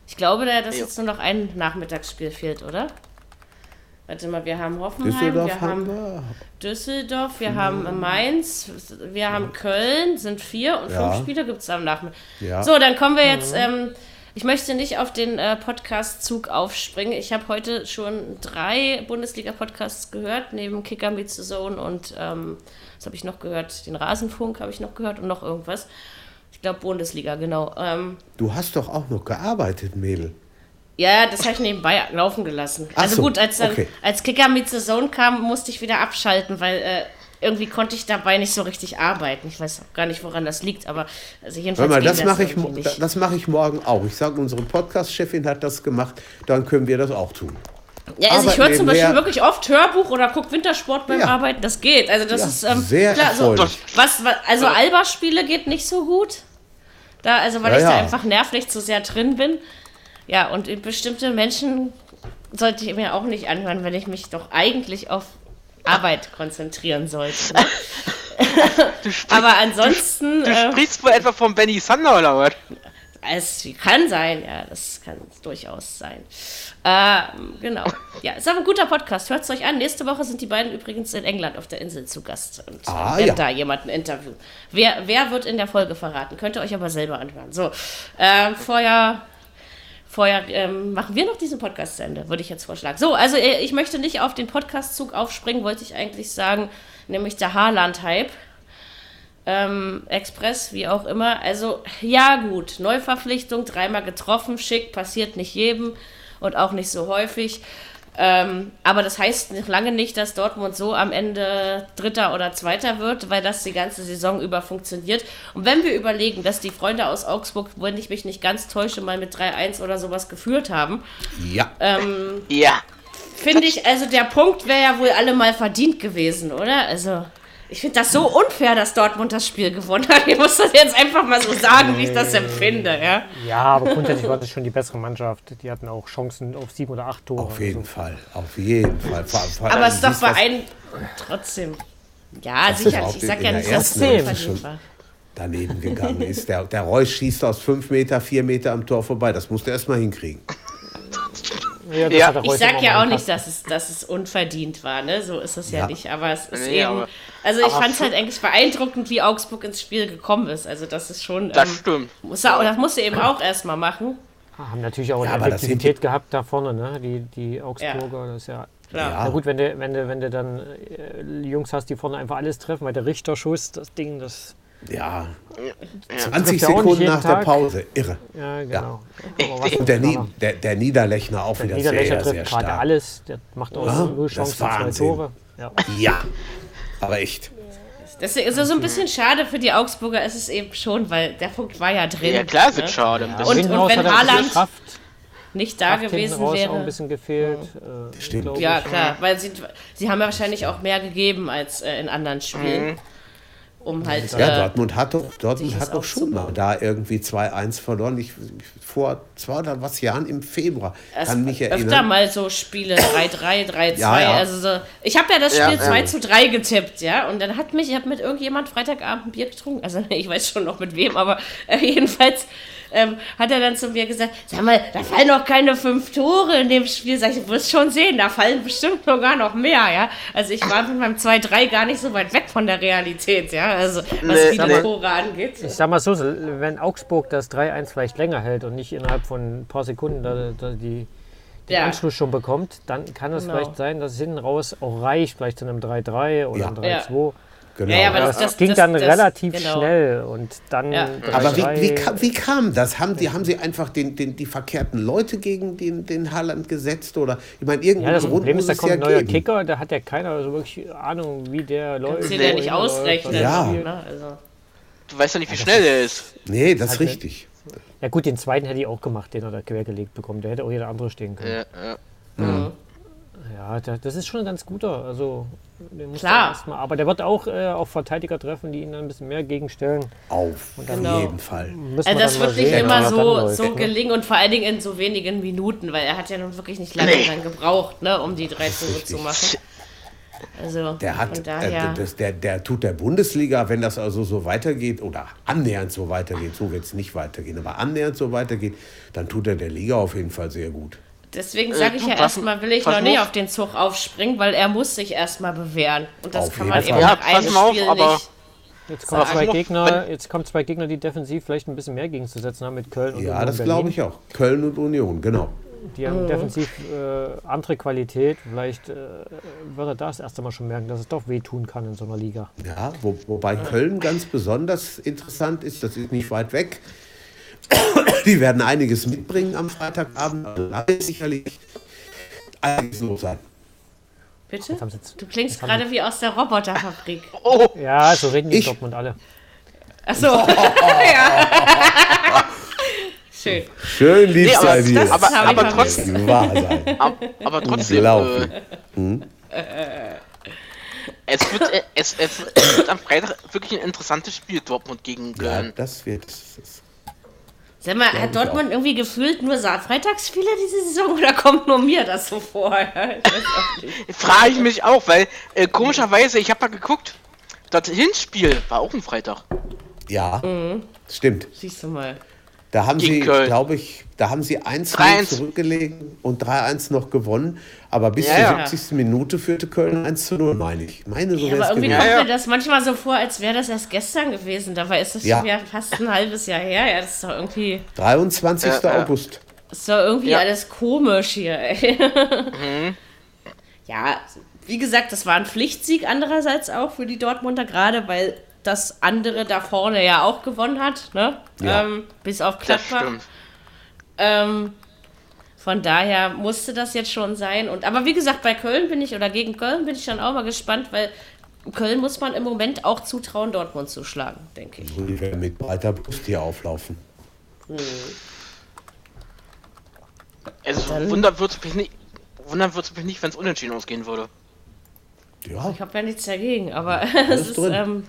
Ich glaube, da- dass jetzt nur noch ein Nachmittagsspiel fehlt, oder? Warte mal, wir haben Hoffenheim, Düsseldorf wir haben haben wir. Düsseldorf, wir haben Mainz, wir haben Köln, sind vier und Ja. fünf Spiele gibt es am Nachmittag. Ja. So, dann kommen wir jetzt. Ähm, ich möchte nicht auf den äh, Podcast-Zug aufspringen. Ich habe heute schon drei Bundesliga-Podcasts gehört, neben Kicker Meets the Zone und ähm, was habe ich noch gehört? Den Rasenfunk habe ich noch gehört und noch irgendwas. Ich glaube Bundesliga, genau. Ähm, Du hast doch auch noch gearbeitet, Mädel. ja, das habe ich nebenbei laufen gelassen. Ach also so, gut, als, dann, okay. als Kicker mit the Zone kam, musste ich wieder abschalten, weil äh, irgendwie konnte ich dabei nicht so richtig arbeiten. Ich weiß auch gar nicht, woran das liegt, aber also jedenfalls mal, das mache ich, nicht. das mache ich morgen auch. Ich sage, unsere Podcast-Chefin hat das gemacht, dann können wir das auch tun. Ja, also ich höre zum Beispiel wirklich oft Hörbuch oder guck Wintersport beim Ja. Arbeiten. Das geht. Also das Ja, ist ähm, sehr klar, so, was, was also Alba-Spiele geht nicht so gut. Da also weil Ja, ich da einfach nervlich zu sehr drin bin. Ja und bestimmte Menschen sollte ich mir auch nicht anhören, wenn ich mich doch eigentlich auf Arbeit konzentrieren sollte. Ne? Aber ansonsten Du äh, sprichst wohl etwa von Benny Sander oder was? es kann sein, ja, das kann durchaus sein. Ähm, genau. Ja, ist aber ein guter Podcast. Hört es euch an. Nächste Woche sind die beiden übrigens in England auf der Insel zu Gast und Ah, äh, werden ja. da jemanden interviewen. Wer, wer wird in der Folge verraten? Könnt ihr euch aber selber anhören. So, ähm, vorher. Vorher ähm, machen wir noch diesen Podcast zu Ende, würde ich jetzt vorschlagen. So, also äh, ich möchte nicht auf den Podcast-Zug aufspringen, wollte ich eigentlich sagen, nämlich der Haarland-Hype ähm, Express, wie auch immer. Also, ja, gut, Neuverpflichtung, dreimal getroffen, schick, passiert nicht jedem und auch nicht so häufig. Ähm, aber das heißt noch lange nicht, dass Dortmund so am Ende Dritter oder Zweiter wird, weil das die ganze Saison über funktioniert. Und wenn wir überlegen, dass die Freunde aus Augsburg, wenn ich mich nicht ganz täusche, mal mit 3-1 oder sowas geführt haben, Ja. Ja. finde ich, also der Punkt wäre ja wohl alle mal verdient gewesen, oder? Also, ich finde das so unfair, dass Dortmund das Spiel gewonnen hat. Ich muss das jetzt einfach mal so sagen, wie ich das empfinde, ja. Ja, aber grundsätzlich war das schon die bessere Mannschaft. Die hatten auch Chancen auf sieben oder acht Tore. Auf jeden Also, Fall, auf jeden Fall. Vor- vor Aber es ist doch bei einem trotzdem. Ja, sicherlich. Ich sag ja der nicht, dass es so schon. war. daneben gegangen ist. Der, der Reus schießt aus fünf Meter, vier Meter am Tor vorbei. Das musst du erst mal hinkriegen. Ja, das Ja. Ich sag ja auch nicht, dass es, dass es unverdient war, ne? So ist es ja, Ja. nicht. Aber es ist Nee, eben. aber- also ich fand es halt eigentlich beeindruckend, wie Augsburg ins Spiel gekommen ist. Also das ist schon. Das ähm, stimmt. Muss er, das musst du eben auch erstmal machen. Haben natürlich auch Ja, eine Effektivität gehabt da vorne, ne? Die, die Augsburger, das ist ja. Klar. Ja. Na gut, wenn du, wenn du, wenn du dann äh, Jungs hast, die vorne einfach alles treffen, weil der Richterschuss, das Ding, das. Ja, Ja. 20 Trifft er auch nicht Sekunden nach der Tag? Pause. Irre. Ja, genau. Was Und der, ein Nie, Knaller. der, der Niederlechner auch Der wieder Niederlechner sehr, sehr trifft gerade stark. alles. Der macht auch Ja, null das Chancen, zwei. Tore. Ja. Ja, aber echt. Deswegen ist es so ein bisschen schade für die Augsburger, ist es eben schon, weil der Punkt war ja drin. Ja, klar, ist ne? es schade. ein Und- raus wenn Haaland Kraft, Nicht da Kraft gewesen raus auch ein wäre. bisschen gefehlt. Äh, Stimmt. glaub Ja, klar, weil sie, sie haben ja wahrscheinlich auch mehr gegeben als äh, in anderen Spielen. Mhm. Um halt. Ja, äh, Dortmund hat doch, Dortmund hat doch schon mal da irgendwie 2-1 verloren. Ich, vor zwei oder was Jahren im Februar. Es Kann mich öfter erinnern. mal so Spiele 3-3, 3-2. Ja, ja. Also so, ich habe ja das Spiel ja. 2 zu 3 getippt, ja. Und dann hat mich, ich habe mit irgendjemand Freitagabend ein Bier getrunken. Also ich weiß schon noch mit wem, aber äh, jedenfalls ähm, hat er dann zu mir gesagt, sag mal, da fallen noch keine fünf Tore in dem Spiel. Sag ich, du wirst schon sehen, da fallen bestimmt sogar noch mehr, ja. Also ich war mit meinem 2-3 gar nicht so weit weg von der Realität, ja. Also was Nee, nee. Tore angeht. Ich sag mal so, wenn Augsburg das 3-1 vielleicht länger hält und nicht innerhalb von ein paar Sekunden da, da die, den Ja. Anschluss schon bekommt, dann kann es Genau. vielleicht sein, dass es hinten raus auch reicht, vielleicht zu einem 3-3 oder Ja. einem 3-2. Genau. Ja, ja, aber Das, das- ging das- dann das- relativ genau. schnell und dann Ja. 3-3. Aber wie, wie, kam, wie kam das? Haben, die, haben sie einfach den, den, die verkehrten Leute gegen den, den Haaland gesetzt? Oder ich meine, ja, irgendeinen das Grund Problem muss ist, da kommt ja ein neuer geben. Kicker, da hat ja keiner so wirklich Ahnung, wie der läuft. Kannst du dir nicht ausrechnen. was Ja. Ne? Also. Du weißt ja nicht, wie schnell der ist. Nee, das ist Halt richtig. Ja gut, den zweiten hätte ich auch gemacht, den hat er quergelegt bekommen. Der hätte auch jeder andere stehen können. Ja, ja. Ja, der, das ist schon ein ganz guter. Also, den muss Klar. er erst mal, aber der wird auch äh, auf Verteidiger treffen, die ihn dann ein bisschen mehr gegenstellen. Auf Genau. jeden Fall. Also wir das wird nicht sehen, immer so, läuft, so ne? gelingen und vor allen Dingen in so wenigen Minuten, weil er hat ja nun wirklich nicht lange Nee. dann gebraucht, ne, um die drei Tore richtig. zu machen. Also Der hat, äh, das, der, der tut der Bundesliga, wenn das also so weitergeht oder annähernd so weitergeht, so wird es nicht weitergehen, aber annähernd so weitergeht, dann tut er der Liga auf jeden Fall sehr gut. Deswegen sage ich ja erstmal, will ich noch nicht auf. auf den Zug aufspringen, weil er muss sich erstmal bewähren. Und das Auf kann man eben Ja, nach einem auf, Spiel aber- nicht. Jetzt kommen, zwei noch- Gegner, jetzt kommen zwei Gegner, die defensiv vielleicht ein bisschen mehr gegenzusetzen haben mit Köln und Ja, Union das glaube ich auch. Köln und Union, genau. Die haben defensiv äh, andere Qualität. Vielleicht äh, wird er da das erste Mal schon merken, dass es doch wehtun kann in so einer Liga. Ja, wo, wobei Köln ganz besonders interessant ist, das ist nicht weit weg. Die werden einiges mitbringen am Freitagabend. Also da wird sicherlich einiges los sein. Bitte? Du klingst gerade wie aus der Roboterfabrik. Oh, Ja, so reden die in Dortmund alle. Achso. ja. Schön. Schön lieb Nee, aber- sein hier. das aber, aber, trotzdem, Wahr sein. aber, aber trotzdem, äh, es, wird, äh, es, es, es wird am Freitag wirklich ein interessantes Spiel, Dortmund gegen Ja, Köln. das wird. Das, Sag mal, hat Dortmund irgendwie gefühlt nur Freitagsspiele diese Saison oder kommt nur mir das so vor? Frage ich mich auch, weil äh, komischerweise, ich habe mal geguckt, das Hinspiel war auch ein Freitag. ja, Mhm. stimmt. Siehst du mal. Da haben sie, glaube ich, da haben sie 1 3-1. zurückgelegen und 3-1 noch gewonnen. Aber bis Ja, zur ja. 70. Minute führte Köln 1 zu 0, meine ich. Meine, so Ja, aber irgendwie gewesen. kommt Ja, mir ja. das manchmal so vor, als wäre das erst gestern gewesen. Dabei ist das Ja. schon wieder fast ein halbes Jahr her. Ja, das ist doch irgendwie, 23. Ja, ja. August. das ist doch irgendwie Ja. alles komisch hier. Ey. Mhm. Ja, wie gesagt, das war ein Pflichtsieg andererseits auch für die Dortmunder, gerade weil das andere da vorne ja auch gewonnen hat, ne? Ja. Ähm, bis auf Gladbach. stimmt. Ähm, von daher musste das jetzt schon sein. Und, aber wie gesagt, bei Köln bin ich, oder gegen Köln bin ich dann auch mal gespannt, weil Köln muss man im Moment auch zutrauen, Dortmund zu schlagen, denke ich. Die werden mit breiter Brust hier auflaufen. Also Dann- wundern würde es mich nicht, wundern mich nicht, wenn es unentschieden ausgehen würde. Ja, Ich habe ja nichts dagegen, aber es ist, drin. ähm,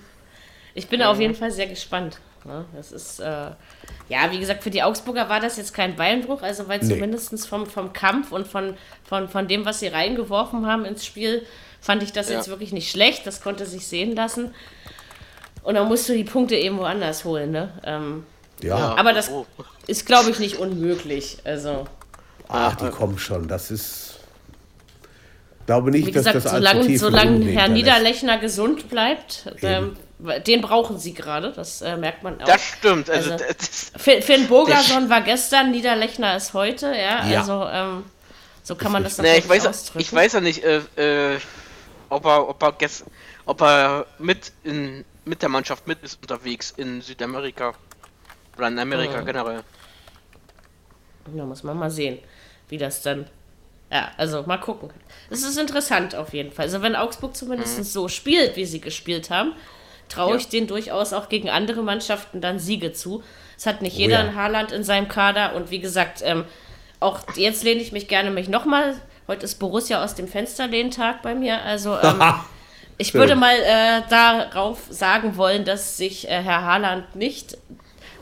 ich bin auf jeden Fall sehr gespannt. Ne? Das ist, äh, ja, wie gesagt, für die Augsburger war das jetzt kein Beinbruch, also weil Nee. zumindest vom, vom Kampf und von, von, von dem, was sie reingeworfen haben ins Spiel, fand ich das Ja. jetzt wirklich nicht schlecht. Das konnte sich sehen lassen. Und dann musst du die Punkte eben woanders holen, ne? Ähm, ja. aber das Oh. ist, glaube ich, nicht unmöglich. Also, Ach, die kommen schon. Das ist. Ich glaube nicht, wie dass gesagt, das allzu solange, solange Herr. Niederlechner gesund bleibt, ähm, den brauchen sie gerade, das äh, merkt man auch. Das stimmt. Also, Also- das, Finn, Finn Bogerson war gestern, Niederlechner ist heute, ja, Ja. also ähm, so kann man das nee, ich natürlich weiß, ausdrücken. ich weiß ja nicht, äh, äh, ob er, ob er, gest, ob er mit in mit der Mannschaft mit ist unterwegs in Südamerika oder in Amerika Mhm. generell. Da muss man mal sehen, wie das dann. Ja, also mal gucken. Es ist interessant auf jeden Fall. Also wenn Augsburg zumindest so spielt, wie sie gespielt haben, traue ich Ja. denen durchaus auch gegen andere Mannschaften dann Siege zu. Es hat nicht Oh jeder ja. ein Haaland in seinem Kader und wie gesagt, ähm, auch jetzt lehne ich mich gerne mich nochmal. Heute ist Borussia aus dem Fensterlehntag bei mir. Also ähm, ich würde mal äh, darauf sagen wollen, dass sich äh, Herr Haaland nicht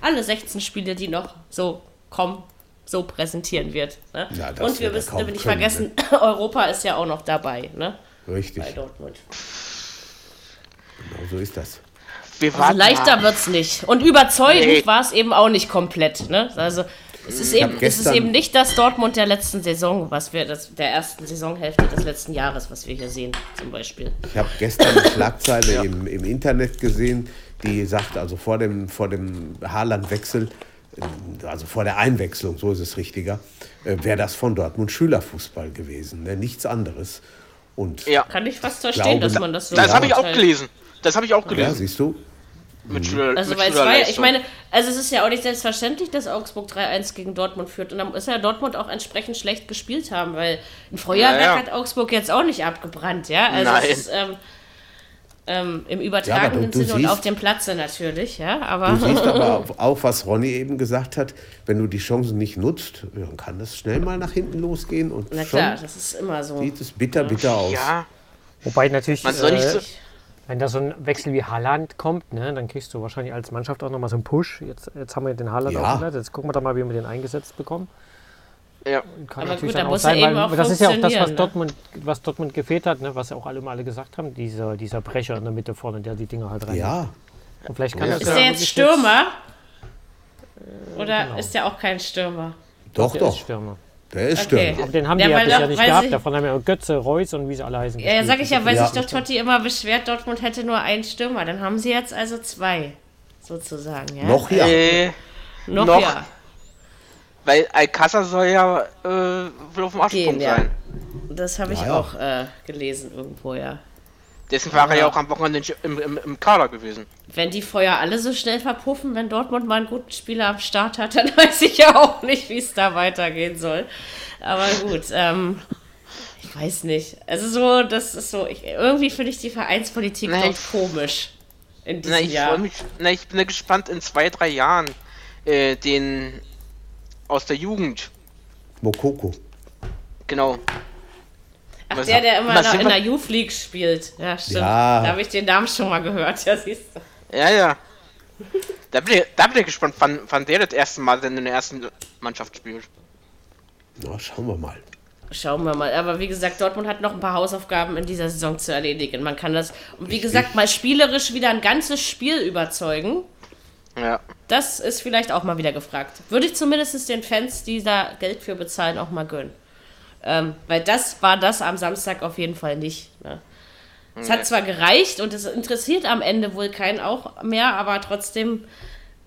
alle 16 Spiele, die noch so kommen, so präsentieren wird. Ne? Ja, Und wir müssen nicht können, vergessen, Europa ist ja auch noch dabei, ne? Richtig, Bei Dortmund. Genau so ist das. Wir Also leichter mal. wird's nicht. Und überzeugend Nee. war es eben auch nicht komplett. Ne? Also es ist, eben, es ist eben nicht das Dortmund der letzten Saison, was wir, das, der ersten Saisonhälfte des letzten Jahres, was wir hier sehen, zum Beispiel. Ich habe gestern eine Schlagzeile im, im Internet gesehen, die sagt, also vor dem, vor dem Haaland-Wechsel, äh, also vor der Einwechslung, so ist es richtiger, äh, wäre das von Dortmund Schülerfußball gewesen, ne? nichts anderes. Und Ja, Kann ich fast verstehen, Glaube, dass man das so das habe ich auch gelesen. Das habe ich auch ja, gelesen. siehst du, mit Schüler, Also, mit weil es war ja, ich meine, also es ist ja auch nicht selbstverständlich, dass Augsburg 3-1 gegen Dortmund führt. Und dann ist ja Dortmund auch entsprechend schlecht gespielt haben, weil ein Feuerwerk Ja, ja. hat Augsburg jetzt auch nicht abgebrannt, ja. Also Nein. es ist ähm, ähm, im Ja, übertragenen Sinne und auf dem Platze natürlich, ja. Aber du siehst aber auch- was Ronny eben gesagt hat, wenn du die Chancen nicht nutzt, dann kann das schnell mal nach hinten losgehen und na klar, schon das ist immer so. sieht es bitter, bitter aus. Ja, Wobei natürlich, man soll nicht äh, so. Wenn da so ein Wechsel wie Haaland kommt, ne, dann kriegst du wahrscheinlich als Mannschaft auch nochmal so einen Push. Jetzt, jetzt haben wir den Haaland Ja. aufgeleitet. Jetzt gucken wir doch mal, wie wir den eingesetzt bekommen. Ja. Kann Aber natürlich gut, da dann auch muss sein, eben weil auch das ist ja auch das, was ne? Dortmund, was Dortmund gefehlt hat, ne? was ja auch alle mal alle gesagt haben, dieser, dieser Brecher in der Mitte vorne, der die Dinger halt rein. Ja, Und vielleicht kann Ja, das Ist ja der jetzt Stürmer? Oder genau. ist der auch kein Stürmer? doch, Der ist doch. Stürmer. Der ist Okay. Stürmer. Aber den haben Ja, die ja bisher doch- nicht gehabt. Davon haben ja Götze, Reus und wie sie alle heißen. Ja, sag ich ja, weil Ja. sich doch Totti immer beschwert, Dortmund hätte nur einen Stürmer. Dann haben sie jetzt also zwei, sozusagen. Ja? Noch ja. Äh, Noch, noch. ja. weil Alcázar soll ja äh, wohl auf dem Absprung Gehen, ja. sein. Das habe ich Ja, ja. auch äh, gelesen irgendwo, ja. Dessen war er ja auch am Wochenende im, im, im Kader gewesen. Wenn die vorher alle so schnell verpuffen, wenn Dortmund mal einen guten Spieler am Start hat, dann weiß ich ja auch nicht, wie es da weitergehen soll. Aber gut, ähm, ich weiß nicht. Also so, das ist so, ich, irgendwie finde ich die Vereinspolitik Nein, doch ich- komisch in diesem Na, ich Jahr. mich, na, ich bin ja gespannt in zwei, drei Jahren äh, den aus der Jugend. Mokoko. Genau. Ach, der, der immer noch in der Youth League spielt. Ja, stimmt. Ja. Da habe ich den Namen schon mal gehört. Ja, siehst du. Ja, ja. Da bin ich, da bin ich gespannt, wann, wann der das erste Mal denn in der ersten Mannschaft spielt. Na, schauen wir mal. Schauen wir mal. Aber wie gesagt, Dortmund hat noch ein paar Hausaufgaben in dieser Saison zu erledigen. Man kann das, und wie gesagt, mal spielerisch wieder ein ganzes Spiel überzeugen. Ja. Das ist vielleicht auch mal wieder gefragt. Würde ich zumindest den Fans, die da Geld für bezahlen, auch mal gönnen. Ähm, weil das war das am Samstag auf jeden Fall nicht. Ne? Es hat zwar gereicht und es interessiert am Ende wohl keinen auch mehr, aber trotzdem,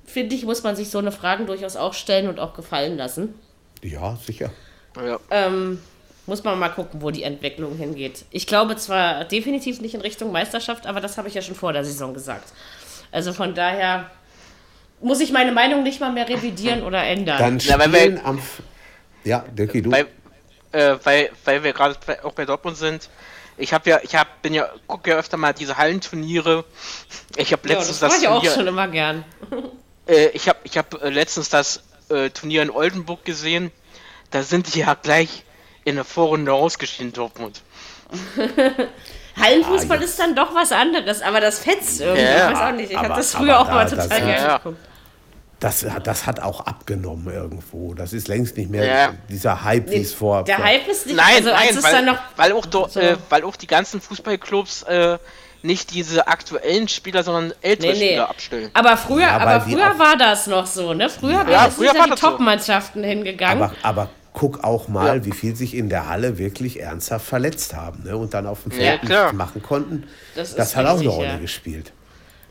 finde ich, muss man sich so eine Fragen durchaus auch stellen und auch gefallen lassen. Ja, sicher. ja. Ähm, muss man mal gucken, wo die Entwicklung hingeht. Ich glaube zwar definitiv nicht in Richtung Meisterschaft, aber das habe ich ja schon vor der Saison gesagt. Also von daher muss ich meine Meinung nicht mal mehr revidieren oder ändern. Dann Ja, spielen wir- am. F- Ja, Dirki, du. Weil, äh, weil, weil wir gerade auch bei Dortmund sind. Ich habe ja, ich hab, bin ja, gucke ja öfter mal diese Hallenturniere. Ich habe ja, letztens das mache das ich auch Turnier, schon immer gern. äh, ich habe, ich habe äh, letztens das äh, Turnier in Oldenburg gesehen. Da sind die ja gleich in der Vorrunde ausgeschieden, Dortmund. Hallenfußball Ah, ist dann doch was anderes, aber das fetzt irgendwie. Ja, ich weiß auch nicht. Ich habe das früher auch mal da- total das- gerne ja. geguckt. Das, das hat auch abgenommen irgendwo. Das ist längst nicht mehr Ja. dieser Hype, wie es vor. Der Hype ist nicht, Nein, also als nein, es weil, dann noch weil, auch do, so- äh, weil auch die ganzen Fußballclubs äh, nicht diese aktuellen Spieler, sondern ältere Nee, nee. Spieler abstellen. Aber früher, Ja, aber früher war das noch so, ne? Früher, Ja, früher sind ja die das so. Top-Mannschaften hingegangen. aber, aber guck auch mal, wie viel sich in der Halle wirklich ernsthaft verletzt haben ne? und dann auf dem Ja, Feld klar. nicht machen konnten. Das Das, hat auch eine Rolle ja. gespielt.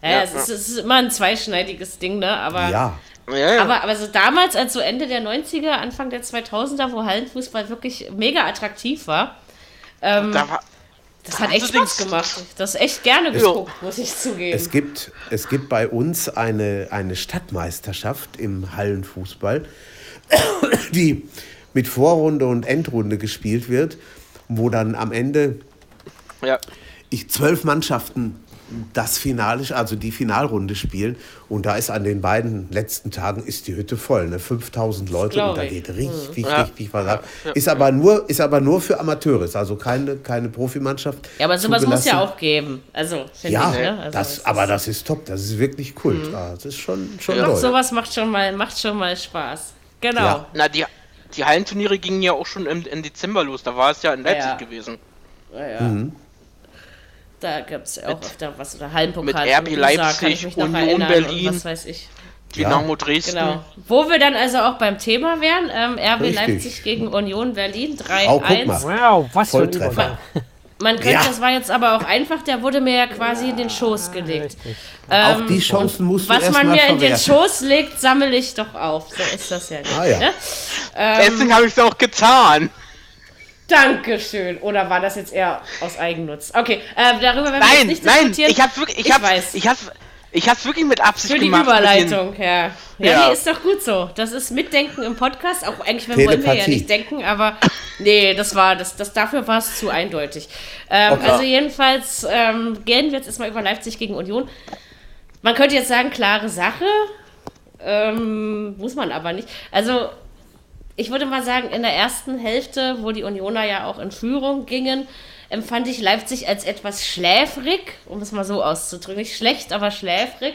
Ja, Ja, es, ist, es ist immer ein zweischneidiges Ding, ne? Aber, Ja, Ja, ja. aber, aber so damals, als so Ende der 90er, Anfang der 2000er, wo Hallenfußball wirklich mega attraktiv war, ähm, da war, das hat echt Spaß gemacht. Das echt gerne geguckt, muss ich zugeben. es gibt, es gibt bei uns eine, eine Stadtmeisterschaft im Hallenfußball, die mit Vorrunde und Endrunde gespielt wird, wo dann am Ende ja. ich zwölf Mannschaften das Finale, also die Finalrunde spielen. Und da ist an den beiden letzten Tagen ist die Hütte voll, ne? 5000 Leute und da geht richtig, Ja. richtig was ab. Ist aber nur, ist aber nur für Amateure, ist also keine, keine Profimannschaft. ja, aber sowas muss ja auch geben. Also, finde Ja, ich, ne? Also, das, aber ist- das ist top, das ist wirklich Kult. Mhm. Ja, das ist schon, schon Ja. Toll. sowas macht schon mal, macht schon mal Spaß. Genau. Ja. Na, die, die Hallenturniere gingen ja auch schon im, im Dezember los. Da war es ja in Leipzig Ja. gewesen. Ja, ja. Mhm. Da gibt es auch öfter was. Oder Hallenpokal. mit RB Leipzig, ich mich noch Union erinnern Berlin. Und was weiß ich. Dynamo Dresden. Genau. Wo wir dann also auch beim Thema wären, ähm, RB Richtig. Leipzig gegen Union Berlin Oh, guck 3-1. mal. Wow, was für ein. Übergang. Man könnte, Ja. das war jetzt aber auch einfach, der wurde mir ja quasi in den Schoß gelegt. Richtig. Auch die Chancen musst du Ähm, Was man mir in den verwerten. Schoß legt, sammle ich doch auf. So ist das ja nicht. Ah, ja. Ne? Deswegen habe ich es auch getan. Dankeschön. Oder war das jetzt eher aus Eigennutz? Okay, äh, darüber werden wir jetzt Nein, nicht nein, diskutieren. ich habe wirklich, ich, Ich habe, weiß. ich habe, ich habe wirklich mit Absicht Für die gemacht. Überleitung, ja. Ja, Ja. nee, ist doch gut so. Das ist Mitdenken im Podcast. Auch eigentlich wenn wollen wir ja nicht denken, aber nee, das war das, das dafür war es zu eindeutig. Ähm, Okay. Also jedenfalls ähm, gehen wir jetzt erstmal über Leipzig gegen Union. Man könnte jetzt sagen, klare Sache. Ähm, muss man aber nicht. Also ich würde mal sagen, in der ersten Hälfte, wo die Unioner ja auch in Führung gingen, empfand ich Leipzig als etwas schläfrig, um es mal so auszudrücken. Nicht schlecht, aber schläfrig.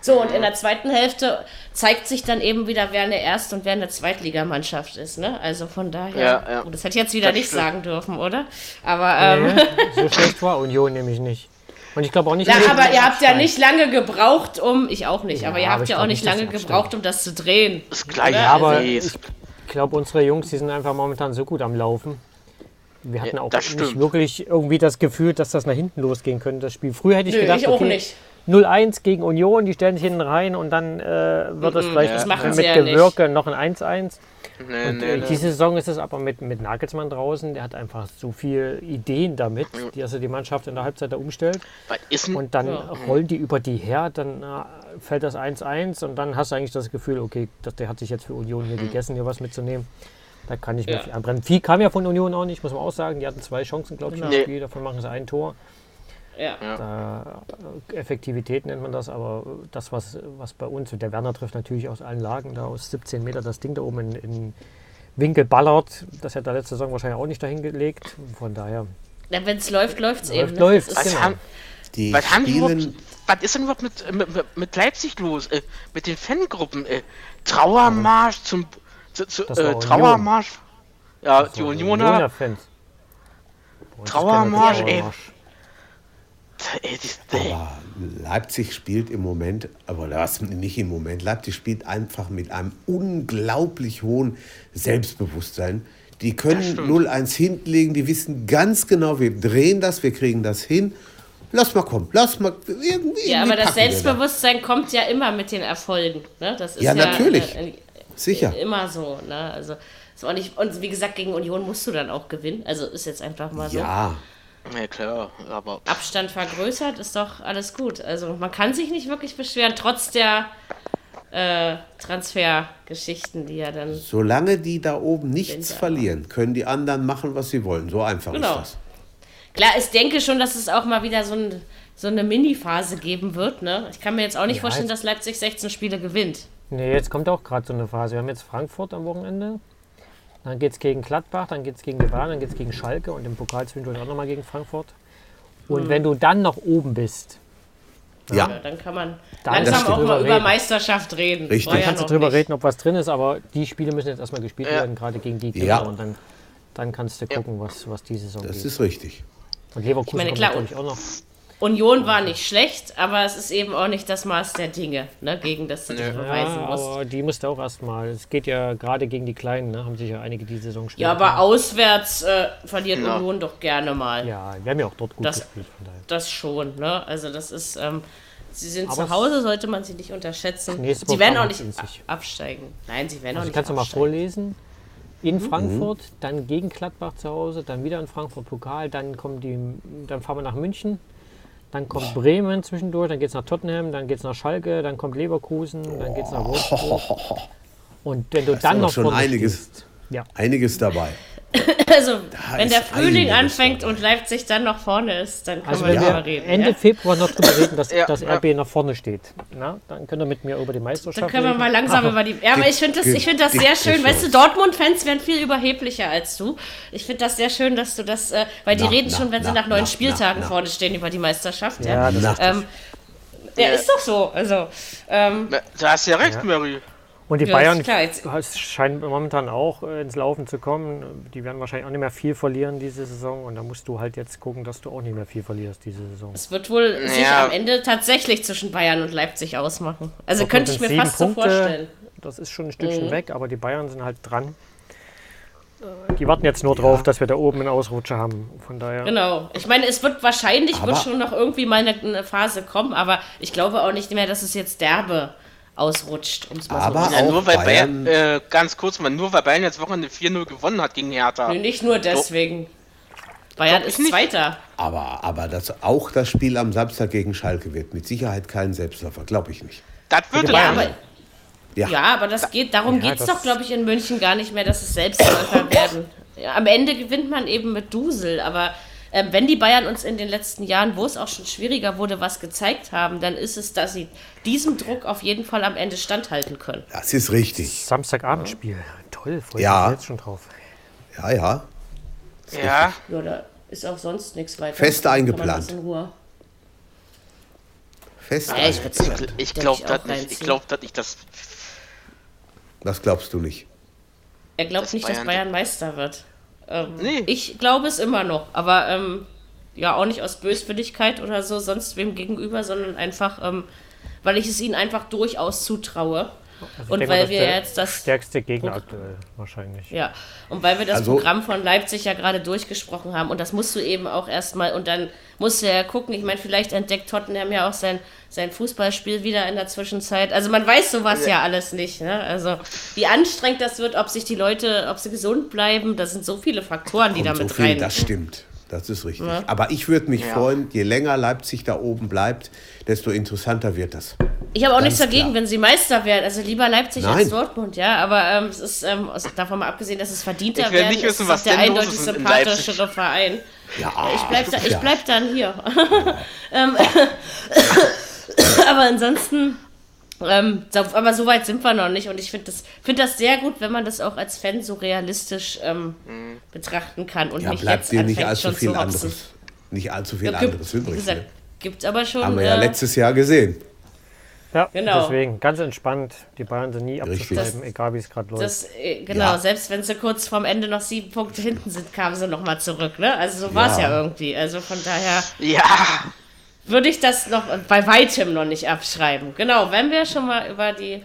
So, und in der zweiten Hälfte zeigt sich dann eben wieder, wer eine Erst- und wer eine Zweitligamannschaft ist. Ne? Also von daher, Ja, ja. Oh, das hätte ich jetzt wieder Das nicht stimmt. sagen dürfen, oder? Aber, ähm, Nee, so schlecht war Union nämlich nicht. Und ich glaube auch nicht, sie aber ihr habt ja nicht lange gebraucht, um, ich auch nicht, aber ihr Ja, aber habt ich ja auch nicht lange gebraucht, um das zu drehen. Das gleiche. Oder? Ja, aber ich glaube, unsere Jungs, die sind einfach momentan so gut am Laufen. Wir hatten Ja, auch nicht stimmt. wirklich irgendwie das Gefühl, dass das nach hinten losgehen könnte, das Spiel. Früher hätte ich Nö, gedacht, ich auch okay, nicht. 0-1 gegen Union, die stellen sich hinten rein und dann äh, wird es vielleicht das machen mit ja noch ein 1-1. Nee, Und nee, äh, diese Saison ist es aber mit, mit Nagelsmann draußen, der hat einfach so viele Ideen damit, die er die Mannschaft in der Halbzeit da umstellt. Und dann Ja. rollen die über die her, dann äh, fällt das 1-1 und dann hast du eigentlich das Gefühl, okay, das, der hat sich jetzt für Union hier gegessen, hier was mitzunehmen. Da kann ich mir Ja. viel anbrennen. Viel kam ja von Union auch nicht, muss man auch sagen. Die hatten zwei Chancen, glaube ich, im Nee. Spiel. Davon machen sie ein Tor. Ja. Da, äh, Effektivität nennt man das, aber das, was, was bei uns, und der Werner trifft natürlich aus allen Lagen, da aus 17 Meter das Ding da oben in, in Winkel ballert. Das hat er letzte Saison wahrscheinlich auch nicht dahin gelegt. Von daher, Ja, Wenn es läuft, läuft es eben. läuft, ne? läuft. Das was, genau. haben, Die was, haben die was ist denn überhaupt mit, mit, mit- mit Leipzig los? Äh, mit den Fangruppen? Äh, Trauermarsch zum. Zu, zu, Das äh, Union. Trauermarsch. Ja, die Unioner. Fans. Trauermarsch, ey. Ey. Aber Leipzig spielt im Moment, aber das nicht im Moment, Leipzig spielt einfach mit einem unglaublich hohen Selbstbewusstsein. Die können stimmt. 0-1 hinten legen, die wissen ganz genau, wir drehen das, wir kriegen das hin. Lass mal kommen, lass mal irgendwie. ja, aber das. Selbstbewusstsein kommt ja immer mit den Erfolgen. Ne? Das ist Ja, ja, natürlich. Äh, Sicher. Immer so. Ne? Also, ist auch nicht, und wie gesagt, gegen Union musst du dann auch gewinnen. Also ist jetzt einfach mal so. Ja, Ja, klar, aber. Abstand vergrößert, ist doch alles gut. Also man kann sich nicht wirklich beschweren, trotz der äh, Transfergeschichten, die ja dann. solange die da oben nichts verlieren, können die anderen machen, was sie wollen. So einfach Genau. ist das. Klar, ich denke schon, dass es auch mal wieder so, ein, so eine Mini-Phase geben wird. Ne? Ich kann mir jetzt auch nicht Ja, vorstellen, dass Leipzig 16 Spiele gewinnt. Nee, jetzt kommt auch gerade so eine Phase. Wir haben jetzt Frankfurt am Wochenende. Dann geht es gegen Gladbach, dann geht es gegen die Bayern, dann geht es gegen Schalke und im Pokal zwischendurch auch nochmal gegen Frankfurt. Und wenn du dann noch oben bist, Ja, Ja, dann kann man Dann langsam kannst du auch mal über reden. Meisterschaft reden. Richtig. Ja kannst du noch drüber nicht. reden, ob was drin ist, aber die Spiele müssen jetzt erstmal gespielt Ja. werden, gerade gegen die Gegner. Ja. Und dann, dann kannst du gucken, was, was die Saison das geht. ist richtig. Und Leverkusen meine, kommt klar, natürlich auch noch. Union war nicht schlecht, aber es ist eben auch nicht das Maß der Dinge, ne, gegen das du dich beweisen Ja, musst. aber die musste auch erstmal. Es geht ja gerade gegen die Kleinen, ne? haben sich ja einige die Saison Ja, schwer aber auswärts äh, verliert Ja. Union doch gerne mal. Ja, wir haben ja auch dort gut Das- gespielt. Von daher. Das schon, ne? Also das ist, ähm, sie sind Aber zu Hause, sollte man sie nicht unterschätzen. Sie werden auch nicht absteigen. Nein, sie werden auch Also nicht kannst du mal absteigen. vorlesen. In Frankfurt, dann gegen Gladbach zu Hause, dann wieder in Frankfurt Pokal, dann kommen die, dann fahren wir nach München, dann kommt Bremen zwischendurch, dann geht es nach Tottenham, dann geht es nach Schalke, dann kommt Leverkusen, dann geht es nach Wolfsburg. Und wenn du dann aber noch schon einiges. ja, Einiges dabei. Also, wenn ist der Frühling einiges anfängt und Leipzig dann noch vorne ist, dann kann also man wenn drüber wir reden. Ende ja? Februar noch drüber reden, dass Ja, das ja. RB nach vorne steht, na, dann könnt ihr mit mir über die Meisterschaft Dann können wir reden. mal langsam über die. Ja, aber ich finde das, ich find das sehr schön. Weißt du. Dortmund-Fans werden viel überheblicher als du. Ich finde das sehr schön, dass du das. Äh, weil die Na, reden na, schon, wenn sie na, nach neun na, Spieltagen vorne stehen über die Meisterschaft. Ja, Ja, das ähm, ja, ist doch so. Also, ähm, Da hast du ja recht, Mary. Und die Ja, Bayern scheinen momentan auch äh, ins Laufen zu kommen. Die werden wahrscheinlich auch nicht mehr viel verlieren diese Saison. Und da musst du halt jetzt gucken, dass du auch nicht mehr viel verlierst diese Saison. es wird wohl sich Ja. am Ende tatsächlich zwischen Bayern und Leipzig ausmachen. Also Dortmund könnte ich mir fast so vorstellen. Das ist schon ein Stückchen Mhm. weg, aber die Bayern sind halt dran. Die warten jetzt nur drauf, dass wir da oben einen Ausrutscher haben. Von daher. Genau. Ich meine, es wird wahrscheinlich Aber- wird schon noch irgendwie mal eine, eine Phase kommen, aber ich glaube auch nicht mehr, dass es jetzt derbe ausrutscht, um es mal Aber so Auch nur weil Bayern- Bayern, äh, ganz kurz mal, nur weil Bayern jetzt Wochenende 4-0 gewonnen hat gegen Hertha. Nee, nicht nur deswegen. Bayern Glaub ich ist nicht. Zweiter. Aber, aber das, auch das Spiel am Samstag gegen Schalke wird mit Sicherheit kein Selbstläufer, glaube ich nicht. Das würde Ja, Bayern. aber, Ja, ja, aber das geht, darum Ja, geht es doch, glaube ich, in München gar nicht mehr, dass es Selbstläufer werden. Ja, am Ende gewinnt man eben mit Dusel, aber ähm, wenn die Bayern uns in den letzten Jahren, wo es auch schon schwieriger wurde, was gezeigt haben, dann ist es, dass sie diesem Druck auf jeden Fall am Ende standhalten können. das ist richtig. Samstagabendspiel. Toll, freue ich Ja. mich jetzt schon drauf. Ja, ja. Ja, Ja, da ist auch sonst nichts weiter. Fest eingeplant. das. Fest Ja, eingeplant. Ich glaube ich das nicht. Ich glaube das nicht. Das Das glaubst du nicht. Er glaubt Dass nicht, dass Bayern- Bayern Meister wird. Ähm, Nee. Ich glaube es immer noch, aber ähm, ja, auch nicht aus Böswilligkeit oder so, sonst wem gegenüber, sondern einfach, ähm, weil ich es ihnen einfach durchaus zutraue. Also Und denke weil das wir jetzt das stärkste Gegner Pro- aktuell wahrscheinlich. Ja, und weil wir das Also- Programm von Leipzig ja gerade durchgesprochen haben und das musst du eben auch erstmal und dann musst du ja gucken, ich meine, vielleicht entdeckt Tottenham ja auch sein, sein Fußballspiel wieder in der Zwischenzeit. Also man weiß sowas ja alles nicht, ne? Also wie anstrengend das wird, ob sich die Leute, ob sie gesund bleiben, das sind so viele Faktoren, die Und da so viel, rein. das stimmt. Das ist richtig. Ja. Aber ich würde mich Ja. freuen, je länger Leipzig da oben bleibt, desto interessanter wird das. Ich habe auch nichts Ganz dagegen, klar. wenn sie Meister werden. Also lieber Leipzig als Nein. Dortmund, ja. Aber ähm, es ist ähm, davon mal abgesehen, dass es verdienter Ich will werden, nicht ist wissen, es was der eindeutig ist in sympathischere Verein. Ja, Ich bleib, da, ich ja. bleib dann hier. ähm, aber ansonsten, ähm, so, aber so weit sind wir noch nicht. Und ich finde das, find das sehr gut, wenn man das auch als Fan so realistisch ähm, betrachten kann und Ja, nicht bleibt jetzt dir nicht allzu schon viel zu hopsen. anderes. Nicht allzu viel Ja, gibt- anderes Wie übrig. gesagt, Ne? gibt aber schon. Haben wir ja äh, letztes Jahr gesehen. Ja, Genau. deswegen ganz entspannt. Die Bayern sind nie abzuschreiben, egal wie es gerade läuft. Das, äh, genau, Ja. selbst wenn sie kurz vorm Ende noch sieben Punkte hinten sind, kamen sie nochmal zurück, ne? Also so war es Ja. ja irgendwie. Also von daher ja. Würde ich das noch bei weitem noch nicht abschreiben. Genau, wenn wir schon mal über die.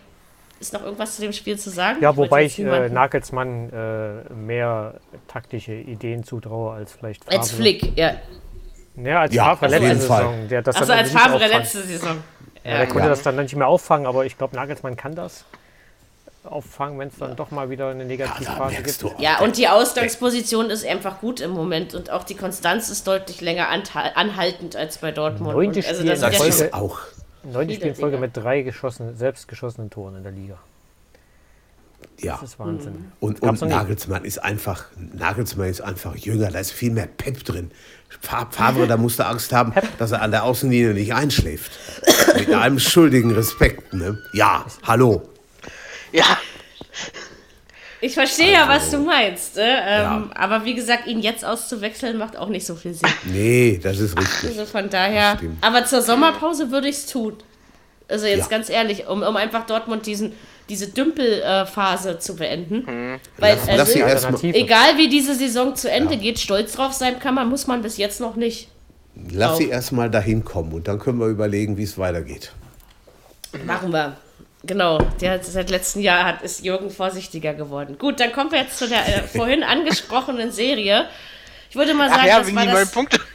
Ist noch irgendwas zu dem Spiel zu sagen? ja, wollte wobei ich äh, Nagelsmann äh, mehr taktische Ideen zutraue als vielleicht Favre. Als Flick, ja. Ja, als Ja, Favre letzte Fall. Saison. Der das Also dann als Favre auffangen. letzte Saison. Ja, der konnte das dann nicht mehr auffangen, aber ich glaube, Nagelsmann kann das auffangen, wenn es dann doch mal wieder eine Ja, Negativphase da gibt. Ja, und die Ausgangsposition ist einfach gut im Moment und auch die Konstanz ist deutlich länger anhaltend als bei Dortmund. Neunte also Spiel das ja ist auch. Neunte Spiel in Folge Liga. mit drei geschossenen, selbst geschossenen Toren in der Liga. Ja. Das ist Wahnsinn. Mhm. Und, und. Nagelsmann ist einfach, Nagelsmann ist einfach jünger, da ist viel mehr Pep drin. Fa- Favre, da musste Angst haben, dass er an der Außenlinie nicht einschläft. Mit allem schuldigen Respekt, ne? Ja, hallo. Ja. ich verstehe ja, was du meinst. Äh, ähm, Ja. Aber wie gesagt, ihn jetzt auszuwechseln macht auch nicht so viel Sinn. Nee, das ist richtig. Also von daher. Aber zur Sommerpause würde ich es tun. Also jetzt Ja. ganz ehrlich, um, um einfach Dortmund diesen, diese Dümpelphase zu beenden. Weil Lass- also, lass sie erst mal- Alternative. egal wie diese Saison zu Ende geht, stolz drauf sein kann man, muss man bis jetzt noch nicht. Lass Auch. sie erst mal dahin kommen und dann können wir überlegen, wie es weitergeht. Machen wir. Genau, der hat seit letztem Jahr hat, ist Jürgen vorsichtiger geworden. Gut, dann kommen wir jetzt zu der äh, vorhin angesprochenen Serie. Ich würde mal Ach sagen, ja, das wegen war die neun das, Punkte.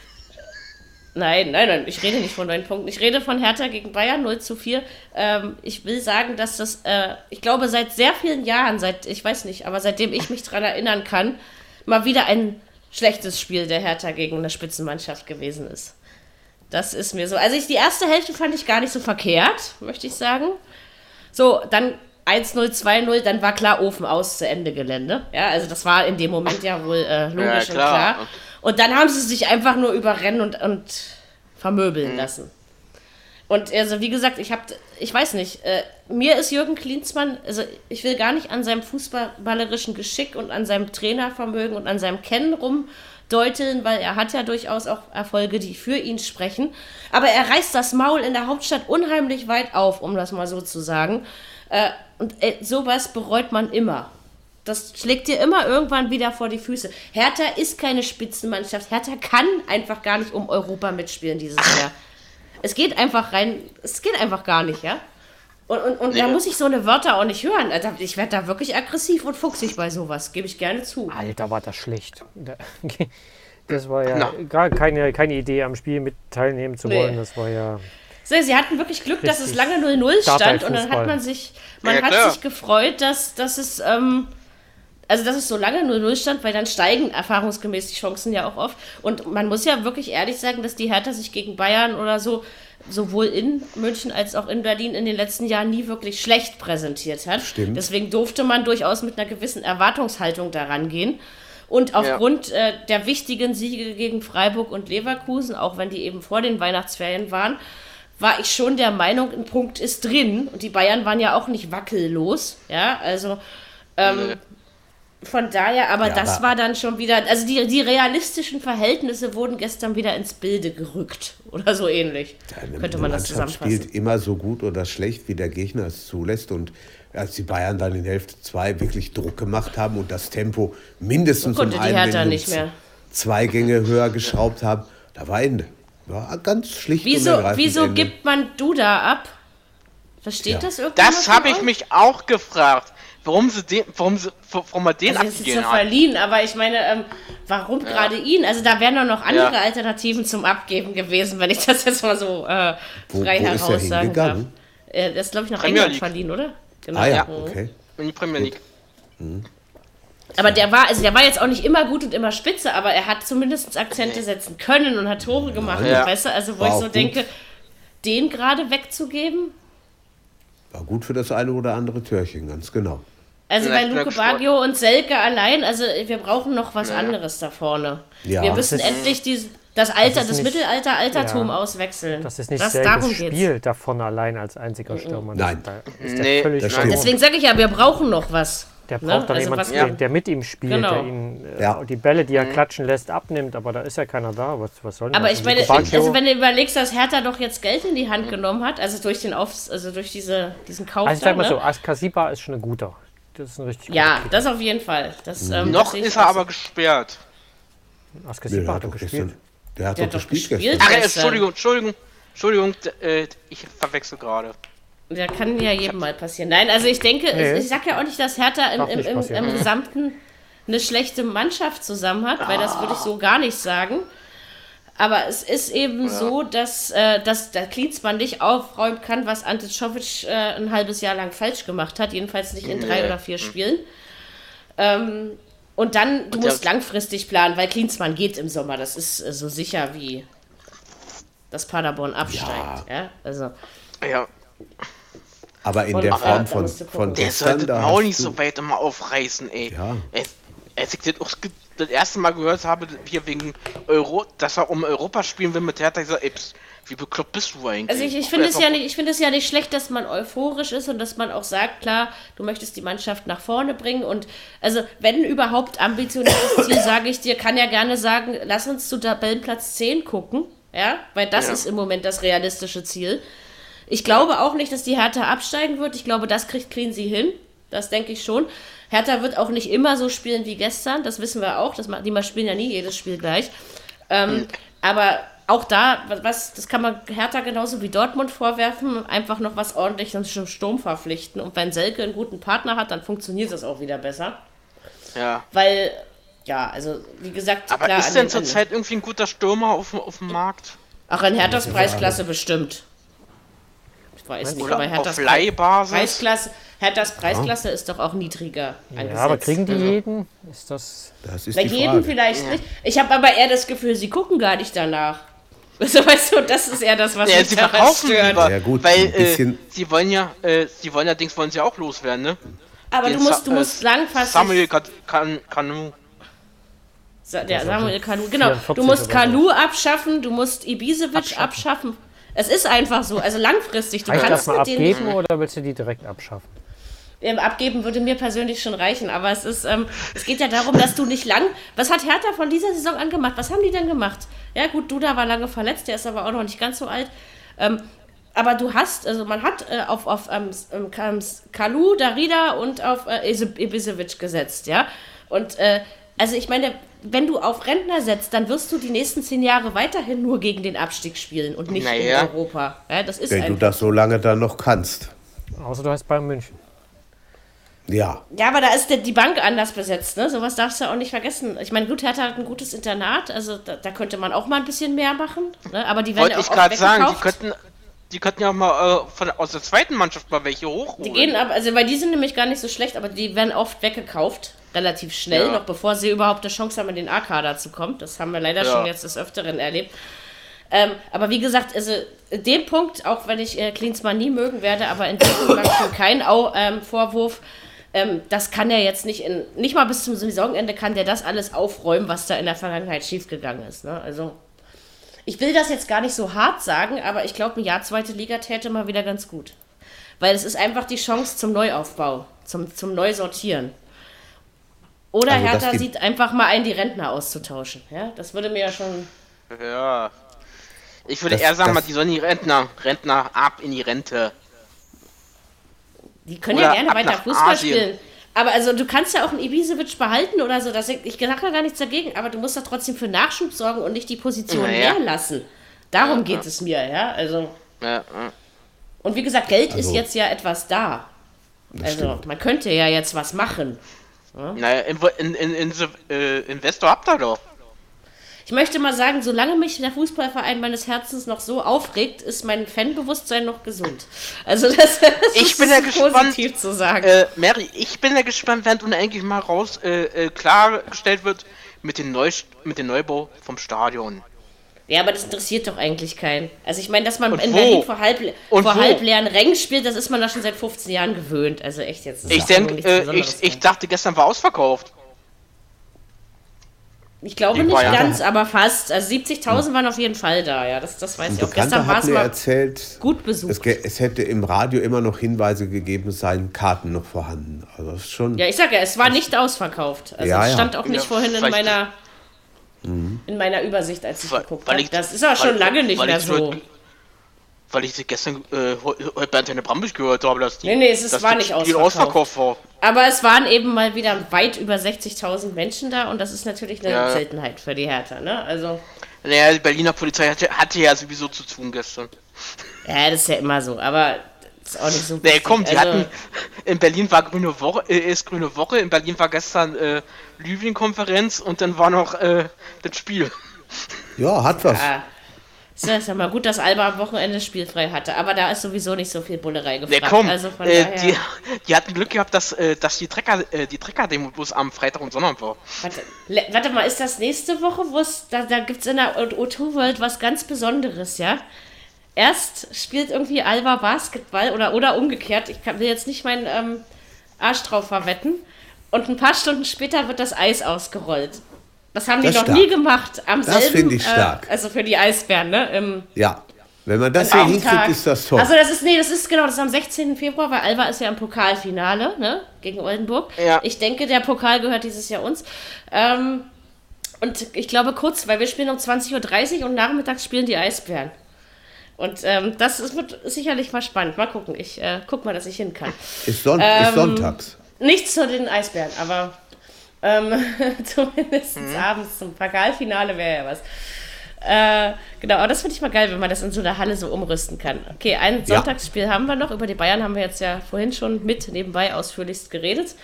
Nein, nein, nein, ich rede nicht von neun Punkten. Ich rede von Hertha gegen Bayern 0 zu 4. Ähm, ich will sagen, dass das, äh, ich glaube, seit sehr vielen Jahren, seit, ich weiß nicht, aber seitdem ich mich daran erinnern kann, mal wieder ein schlechtes Spiel der Hertha gegen eine Spitzenmannschaft gewesen ist. Das ist mir so. Also ich, die erste Hälfte fand ich gar nicht so verkehrt, möchte ich sagen. So, dann 1-0, 2-0, dann war klar Ofen aus zu Ende Gelände. Ja, also das war in dem Moment ja wohl äh, logisch Ja, und klar. klar. Und dann haben sie sich einfach nur überrennen und, und vermöbeln lassen. Und also wie gesagt, ich habe, ich weiß nicht, äh, mir ist Jürgen Klinsmann, also ich will gar nicht an seinem fußballerischen Geschick und an seinem Trainervermögen und an seinem Kennen rumdeuteln, weil er hat ja durchaus auch Erfolge, die für ihn sprechen. Aber er reißt das Maul in der Hauptstadt unheimlich weit auf, um das mal so zu sagen. Äh, und äh, sowas bereut man immer. Das schlägt dir immer irgendwann wieder vor die Füße. Hertha ist keine Spitzenmannschaft. Hertha kann einfach gar nicht um Europa mitspielen dieses Jahr. Es geht einfach rein, es geht einfach gar nicht, ja? Und, und, und da Nee. muss ich so eine Wörter auch nicht hören. Also Ich werde da wirklich aggressiv und fuchsig bei sowas, gebe ich gerne zu. Alter, war das schlecht. Da- Das war ja Na. gar keine, keine Idee, am Spiel mit teilnehmen zu Nee. wollen. Das war ja. So, sie hatten wirklich Glück, dass es lange 0-0 stand und dann hat man sich, man Ja, hat klar. sich gefreut, dass, dass es, ähm, also dass es so lange 0-0 stand, weil dann steigen erfahrungsgemäß die Chancen ja auch oft. Und man muss ja wirklich ehrlich sagen, dass die Hertha sich gegen Bayern oder so sowohl in München als auch in Berlin in den letzten Jahren nie wirklich schlecht präsentiert hat. Stimmt. Deswegen durfte man durchaus mit einer gewissen Erwartungshaltung daran gehen. Und aufgrund äh, der wichtigen Siege gegen Freiburg und Leverkusen, auch wenn die eben vor den Weihnachtsferien waren, war ich schon der Meinung, ein Punkt ist drin. Und die Bayern waren ja auch nicht wackellos. Ja, also ähm, Von daher, aber Ja, das aber- war dann schon wieder, also die, die realistischen Verhältnisse wurden gestern wieder ins Bilde gerückt oder so ähnlich. Eine könnte man das zusammenfassen. spielt immer so gut oder schlecht, wie der Gegner es zulässt. Und als die Bayern dann in Hälfte 2 wirklich Druck gemacht haben und das Tempo mindestens Konnte um die einen nicht mehr. zwei Gänge höher geschraubt haben, da war Ende. War ganz schlicht und Wieso, ergreifend wieso Ende. gibt man Duda ab? Versteht Ja. das irgendjemand? Das habe ich mich auch gefragt. Warum sie den, warum sie, warum man den Also ist abgegeben ja hat. verliehen, aber ich meine, ähm, warum gerade ihn? Also da wären doch noch andere Ja. Alternativen zum Abgeben gewesen, wenn ich das jetzt mal so äh, Wo- frei wo ist er heraus sagen darf. Äh, das ist, glaube ich, nach Premier England League. verliehen, oder? Genau. Ah ja, Ja. okay. In die Premier League. Aber der war, also der war jetzt auch nicht immer gut und immer spitze, aber er hat zumindest Akzente setzen können und hat Tore gemacht. Ja. Weißt du, also wo War ich so gut. denke, den gerade wegzugeben. War gut für das eine oder andere Türchen, ganz genau. Also Ja, bei Luke. Baggio und Selke allein, also wir brauchen noch was anderes da vorne. Ja. wir Das müssen endlich dies, das Alter, das nicht- Mittelalter, Altertum Ja. auswechseln. Das ist nicht das, darum geht's. Spiel davon allein als einziger Stürmer. Nein. Nee, das. Deswegen sage ich ja, wir brauchen noch was. Der Ne? braucht dann Also jemanden, was- der, Ja. der mit ihm spielt, Genau. der ihn äh, Ja. die Bälle, die er klatschen lässt, abnimmt. Aber da ist ja keiner da. Was, was soll denn Aber das? ich meine, Bacchio- also wenn du überlegst, dass Hertha doch jetzt Geld in die Hand genommen hat, also durch den Aufs, also durch diese, diesen Kauf. also ich sag mal dann, so, ne? Askasiba ist schon ein guter. Das ist ein richtig Ja, das auf jeden Fall. Das, ähm, Noch ist er aber gesperrt. Nee, Askasiba der hat doch gespielt. gestern, der hat Der doch hat doch gespielt gespielt. gestern. Ach. Entschuldigung, Entschuldigung, Entschuldigung, äh, ich verwechsel gerade. Da kann ja jedem mal passieren. Nein, also ich denke, Nee. ich sag ja auch nicht, dass Hertha im, im, im, im Gesamten eine schlechte Mannschaft zusammen hat, weil das würde ich so gar nicht sagen. Aber es ist eben so, dass, äh, dass der Klinsmann nicht aufräumen kann, was Ante Czovic äh, ein halbes Jahr lang falsch gemacht hat. Jedenfalls nicht in drei Nee. oder vier Spielen. Ähm, und dann, du der- musst langfristig planen, weil Klinsmann geht im Sommer. Das ist äh, so sicher wie dass Paderborn absteigt. Ja. Also, Ja, Aber in Und- der Form von, gucken. von der gestern, sollte da auch hast nicht so weit immer aufreißen, ey. Ja. Als ich das, auch das erste Mal gehört habe, hier wegen Euro, dass er um Europa spielen will mit Hertha, ich sag, ey, pst, wie bekloppt bist du eigentlich? Also ich, ich finde es ja nicht, ich finde es ja nicht schlecht, dass man euphorisch ist und dass man auch sagt, klar, du möchtest die Mannschaft nach vorne bringen und also wenn überhaupt ambitioniertes Ziel, sage ich dir, kann ja gerne sagen, lass uns zu Tabellenplatz 10 gucken, ja, weil das Ja. ist im Moment das realistische Ziel. Ich glaube auch nicht, dass die Hertha absteigen wird. Ich glaube, das kriegt Cleansea hin. Das denke ich schon. Hertha wird auch nicht immer so spielen wie gestern. Das wissen wir auch. Das, ma- die mal spielen ja nie jedes Spiel gleich. Ähm, aber auch da, was, das kann man Hertha genauso wie Dortmund vorwerfen, einfach noch was ordentliches zum Sturm verpflichten. Und wenn Selke einen guten Partner hat, dann funktioniert das auch wieder besser. Ja. Weil, ja, also wie gesagt, Aber klar, ist denn den- zurzeit irgendwie ein guter Stürmer auf, dem- auf dem Markt? Ach, in Herthas Preisklasse bestimmt. Ich weiß nicht, Oder aber auf Herthas Leihbasis? Preisklasse, Herthas Preisklasse ist doch auch niedriger Ja, angesetzt. aber kriegen die Also jeden? Ist das. Das ist Bei die jedem Frage. vielleicht nicht. Ich habe aber eher das Gefühl, sie gucken gar nicht danach. Also, weißt du, das ist eher das, was Ja, mich sie daran verkaufen stört. lieber, Ja, gut, weil ein bisschen- äh, sie wollen ja, äh, sie wollen ja Dings wollen sie auch loswerden, ne? Aber du musst, Sa- du musst äh, langfristig. Samuel Kan kan Kanu. Sa der Samuel Kanu, genau. 44 Du musst. Kanu abschaffen, du musst Ibisevic abschaffen. Abschaffen. Es ist einfach so. Also langfristig. Du Reicht das kannst mal mit denen abgeben oder willst du die direkt abschaffen? ähm, abgeben würde mir persönlich schon reichen, aber es ist, ähm, es geht ja darum, dass du nicht lang. Was hat Hertha von dieser Saison angemacht? Was haben die denn gemacht? Ja, gut, Duda war lange verletzt, der ist aber auch noch nicht ganz so alt. Ähm, aber du hast, also man hat äh, auf, auf ähm, ähm, Kams- Kalu, Darida und auf äh, Ise- Ibisevic gesetzt, ja. Und äh, also ich meine, wenn du auf Rentner setzt, dann wirst du die nächsten zehn Jahre weiterhin nur gegen den Abstieg spielen und nicht Naja. in Europa. Ja, das ist Wenn du das so lange dann noch kannst. Außer du heißt Bayern München. Ja, Ja, aber da ist die Bank anders besetzt, ne? Sowas darfst du auch nicht vergessen. Ich meine, gut, Hertha hat ein gutes Internat, also da, da könnte man auch mal ein bisschen mehr machen, ne? Aber die werden Wollte ja auch ich oft gerade sagen, die weggekauft. könnten, die könnten ja auch mal äh, von, aus der zweiten Mannschaft mal welche hochholen. Die gehen ab, also weil die sind nämlich gar nicht so schlecht, aber die werden oft weggekauft, relativ schnell, Ja. noch bevor sie überhaupt eine Chance haben, in den A-Kader zu kommen. Das haben wir leider Ja. schon jetzt des Öfteren erlebt. Ähm, aber wie gesagt, also in dem Punkt, auch wenn ich äh, Klinsmann nie mögen werde, aber in dem Punkt mache ich keinen Au ähm, Vorwurf. Ähm, das kann er jetzt nicht in, nicht mal bis zum Saisonende kann der das alles aufräumen, was da in der Vergangenheit schiefgegangen ist. Ne? Also ich will das jetzt gar nicht so hart sagen, aber ich glaube, ein Jahr zweite Liga täte mal wieder ganz gut. Weil es ist einfach die Chance zum Neuaufbau, zum, zum Neusortieren. Oder Also, Hertha sieht einfach mal ein, die Rentner auszutauschen. Ja, das würde mir ja schon. Ja. Ich würde Das- eher sagen, das- mal, die sollen die Rentner, Rentner ab in die Rente. Die können Oder ja gerne weiter Fußball Asien. spielen. Aber also du kannst ja auch einen Ibisevic behalten oder so. Das, ich sage ja gar nichts dagegen, aber du musst doch trotzdem für Nachschub sorgen und nicht die Position Naja. leer lassen. Darum geht es mir, ja. Also. Ja, ja. Und wie gesagt, Geld ist Also- jetzt ja etwas da. Also stimmt. man könnte ja jetzt was machen. Naja, in, in, in, äh, Investor habt ihr doch. Ich möchte mal sagen, solange mich der Fußballverein meines Herzens noch so aufregt, ist mein Fanbewusstsein noch gesund. Also das, das Ich ist bin ja gespannt, positiv zu sagen. Äh, Mary, ich bin ja gespannt, wenn nun eigentlich mal raus äh, äh, klargestellt wird mit dem, Neu mit dem Neubau vom Stadion. Ja, aber das interessiert doch eigentlich keinen. Also ich meine, dass man Und in wo? Berlin vor, halb, Und vor wo? halbleeren Rängen spielt, das ist man doch schon seit 15 Jahren gewöhnt. Also echt jetzt. Ich nichts äh, ich, ich dachte, gestern war ausverkauft. ich glaube die nicht Bayern- ganz, aber fast. Also 70.000 waren auf jeden Fall da, ja. Das, das weiß Ein ich auch. Gestern war hat es mir mal erzählt, gut besucht. es, es hätte im Radio immer noch Hinweise gegeben, es seien Karten noch vorhanden. Also schon. Ja, ich sage ja, es war nicht ausverkauft. Also Ja, es ja. stand auch nicht Ja, vorhin in vielleicht- meiner in meiner Übersicht, als ich Weil- geguckt weil habe. ich- Das ist aber weil- schon lange nicht mehr so. heute- Weil ich sie gestern äh, heu- heute bei Antenne Brambisch gehört habe, dass die Nee, nee, es ist- war das nicht ausverkauft. ausverkauft war. Aber es waren eben mal wieder weit über 60.000 Menschen da und das ist natürlich eine Ja. Seltenheit für die Hertha, ne? Also, Naja, die Berliner Polizei hatte, hatte ja sowieso zu tun gestern. ja, das ist ja immer so, aber ist auch nicht so Nee, komm, die also, hatten. In Berlin war grüne Woche, äh, ist grüne Woche, in Berlin war gestern äh, Lübling-Konferenz und dann war noch äh, das Spiel. Ja, hat was. Ist ja- ist ja mal gut, dass Alba am Wochenende spielfrei hatte, aber da ist sowieso nicht so viel Bullerei Nee, gefragt. komm, also von äh, daher, die, die hatten Glück gehabt, dass, äh, dass die Trecker, äh, die Trecker-Demo bloß am Freitag und Sonntag war. warte, warte mal, ist das nächste Woche, wo es, da, da gibt es in der O2 World was ganz Besonderes, ja? Erst spielt irgendwie Alba Basketball oder, oder umgekehrt, ich kann, will jetzt nicht meinen ähm, Arsch drauf verwetten, und ein paar Stunden später wird das Eis ausgerollt. Das haben die Das noch stark. nie gemacht. Am Das selben, finde ich stark. Äh, also für die Eisbären, ne? Im, Ja. Wenn man das hier hinkriegt, Tag. ist das toll. Also das ist, nee, das ist genau, das ist am 16. Februar, weil Alba ist ja im Pokalfinale, ne, gegen Oldenburg. Ja. Ich denke, der Pokal gehört dieses Jahr uns. Ähm, und ich glaube kurz, weil wir spielen um 20.30 Uhr und nachmittags spielen die Eisbären. Und ähm, das ist, wird sicherlich mal spannend. Mal gucken. Ich äh, guck mal, dass ich hin kann. ist, Son ähm, ist sonntags. Nichts zu den Eisbären, aber ähm, zumindest Mhm. abends zum Pokalfinale wäre ja was. Äh, genau, aber das finde ich mal geil, wenn man das in so einer Halle so umrüsten kann. Okay, ein Ja. Sonntagsspiel haben wir noch. Über die Bayern haben wir jetzt ja vorhin schon mit nebenbei ausführlichst geredet.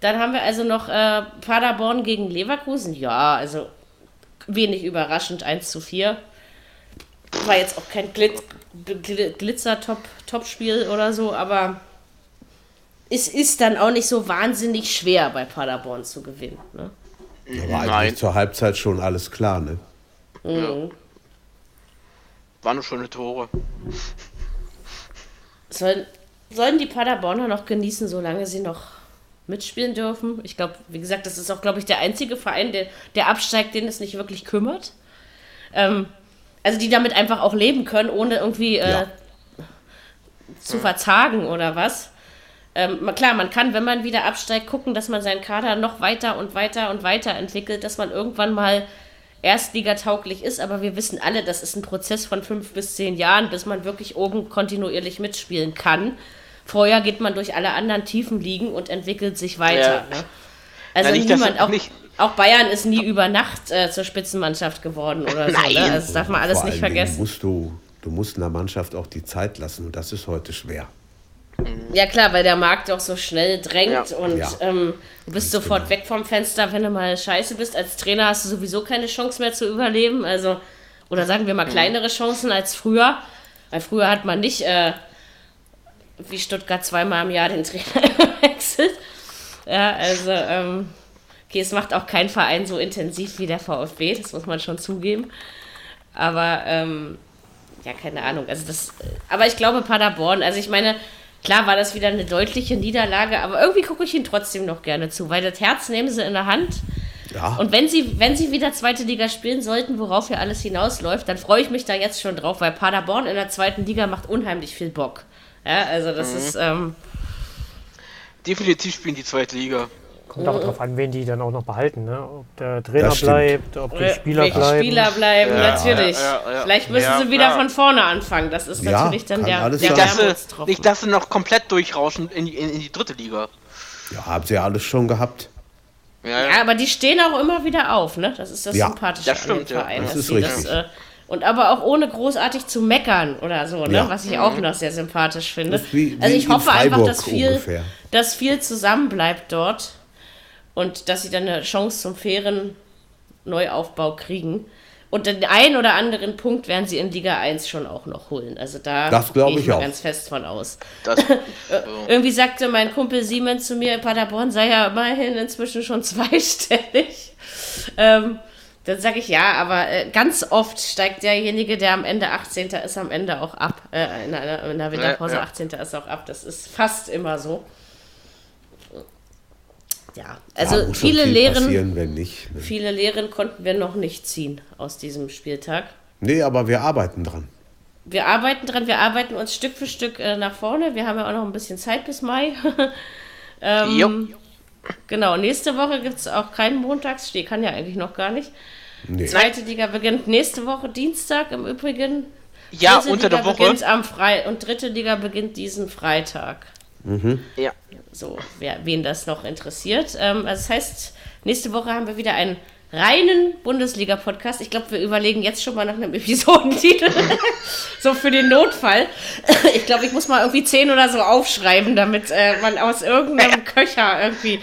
Dann haben wir also noch äh, Paderborn gegen Leverkusen. Ja, also wenig überraschend, 1 zu 4. War jetzt auch kein Glit Gl Glitzer-Top-Spiel oder so, aber es ist dann auch nicht so wahnsinnig schwer bei Paderborn zu gewinnen. Ne? Eigentlich Nein. zur Halbzeit schon alles klar, ne? Waren nur schöne Tore. Sollen, sollen die Paderborner noch genießen, solange sie noch mitspielen dürfen? Ich glaube, wie gesagt, das ist auch, glaube ich, der einzige Verein, der, der absteigt, den es nicht wirklich kümmert. Ähm, also die damit einfach auch leben können, ohne irgendwie äh, Ja. zu verzagen oder was. Ähm, klar, man kann, wenn man wieder absteigt, gucken, dass man seinen Kader noch weiter und weiter und weiter entwickelt, dass man irgendwann mal erstligatauglich ist, aber wir wissen alle, das ist ein Prozess von fünf bis zehn Jahren, bis man wirklich oben kontinuierlich mitspielen kann. Vorher geht man durch alle anderen tiefen Ligen und entwickelt sich weiter. Ja. Ne? Also dass- niemand, auch, nicht- auch Bayern ist nie über Nacht äh, zur Spitzenmannschaft geworden oder so. Ne? Nein. Also das darf man alles Vor nicht vergessen. Musst du, du musst einer Mannschaft auch die Zeit lassen und das ist heute schwer. Ja klar, weil der Markt auch so schnell drängt Ja. und Ja. ähm, du bist sofort genau. weg vom Fenster, wenn du mal scheiße bist. Als Trainer hast du sowieso keine Chance mehr zu überleben. Also, oder sagen wir mal kleinere Chancen als früher. Weil früher hat man nicht äh, wie Stuttgart zweimal im Jahr den Trainer gewechselt. Ja, also, ähm, okay, es macht auch kein Verein so intensiv wie der VfB, das muss man schon zugeben. Aber, ähm, ja, keine Ahnung. Also das, aber ich glaube Paderborn, also ich meine, klar war das wieder eine deutliche Niederlage, aber irgendwie gucke ich ihnen trotzdem noch gerne zu, weil das Herz nehmen sie in der Hand. Ja, Und wenn sie, wenn sie wieder zweite Liga spielen sollten, worauf ja alles hinausläuft, dann freue ich mich da jetzt schon drauf, weil Paderborn in der zweiten Liga macht unheimlich viel Bock. Ja, also das ist, ähm, Definitiv spielen die zweite Liga. Kommt aber darauf an, wen die dann auch noch behalten. Ne? Ob der Trainer Das bleibt, ob die Äh, Spieler welche bleiben. Spieler bleiben, natürlich. ja, ja. Vielleicht müssen Ja, sie wieder ja. von vorne anfangen. Das ist Ja, natürlich dann der, alles der Nicht dass, sie, nicht, dass sie noch komplett durchrauschen in die, in, in die dritte Liga. Ja, haben sie ja alles schon gehabt. Ja, Ja, aber die stehen auch immer wieder auf, ne? Das ist das Ja, Sympathische das stimmt, an dem ja. Verein. Das dass ist sie richtig. äh, und aber auch ohne großartig zu meckern oder so, ne? Ja. Was ich auch noch sehr sympathisch finde. Das ist wie- also wie ich hoffe einfach, dass viel, ungefähr. dass viel zusammenbleibt dort und dass sie dann eine Chance zum fairen Neuaufbau kriegen. Und den einen oder anderen Punkt werden sie in Liga 1 schon auch noch holen. Also da gehe ich mal auch. ganz fest von aus. das, Irgendwie sagte mein Kumpel Siemens zu mir, Paderborn sei ja immerhin inzwischen schon zweistellig. Ähm, dann sage ich ja, aber äh, ganz oft steigt derjenige, der am Ende 18. ist, am Ende auch ab. Äh, in, einer, in der Winterpause Ja, ja. 18. ist auch ab. Das ist fast immer so. Ja, also ja, viele viel Lehren, wenn nicht. Ne? viele Lehren konnten wir noch nicht ziehen aus diesem Spieltag. Nee, aber wir arbeiten dran. Wir arbeiten dran, wir arbeiten uns Stück für Stück äh, nach vorne. Wir haben ja auch noch ein bisschen Zeit bis Mai. ähm, Jo. Genau, nächste Woche gibt es auch keinen Montagssteh, kann ja eigentlich noch gar nicht. Nee. Zweite Liga beginnt nächste Woche Dienstag im Übrigen. ja, Dritte unter Liga der Woche. beginnt am Frei und dritte Liga beginnt diesen Freitag. Ja. So, wer, wen das noch interessiert. Ähm, also das heißt, nächste Woche haben wir wieder einen reinen Bundesliga-Podcast. Ich glaube, wir überlegen jetzt schon mal nach einem Episodentitel. so für den Notfall. Ich glaube, ich muss mal irgendwie zehn oder so aufschreiben, damit äh, man aus irgendeinem Köcher irgendwie.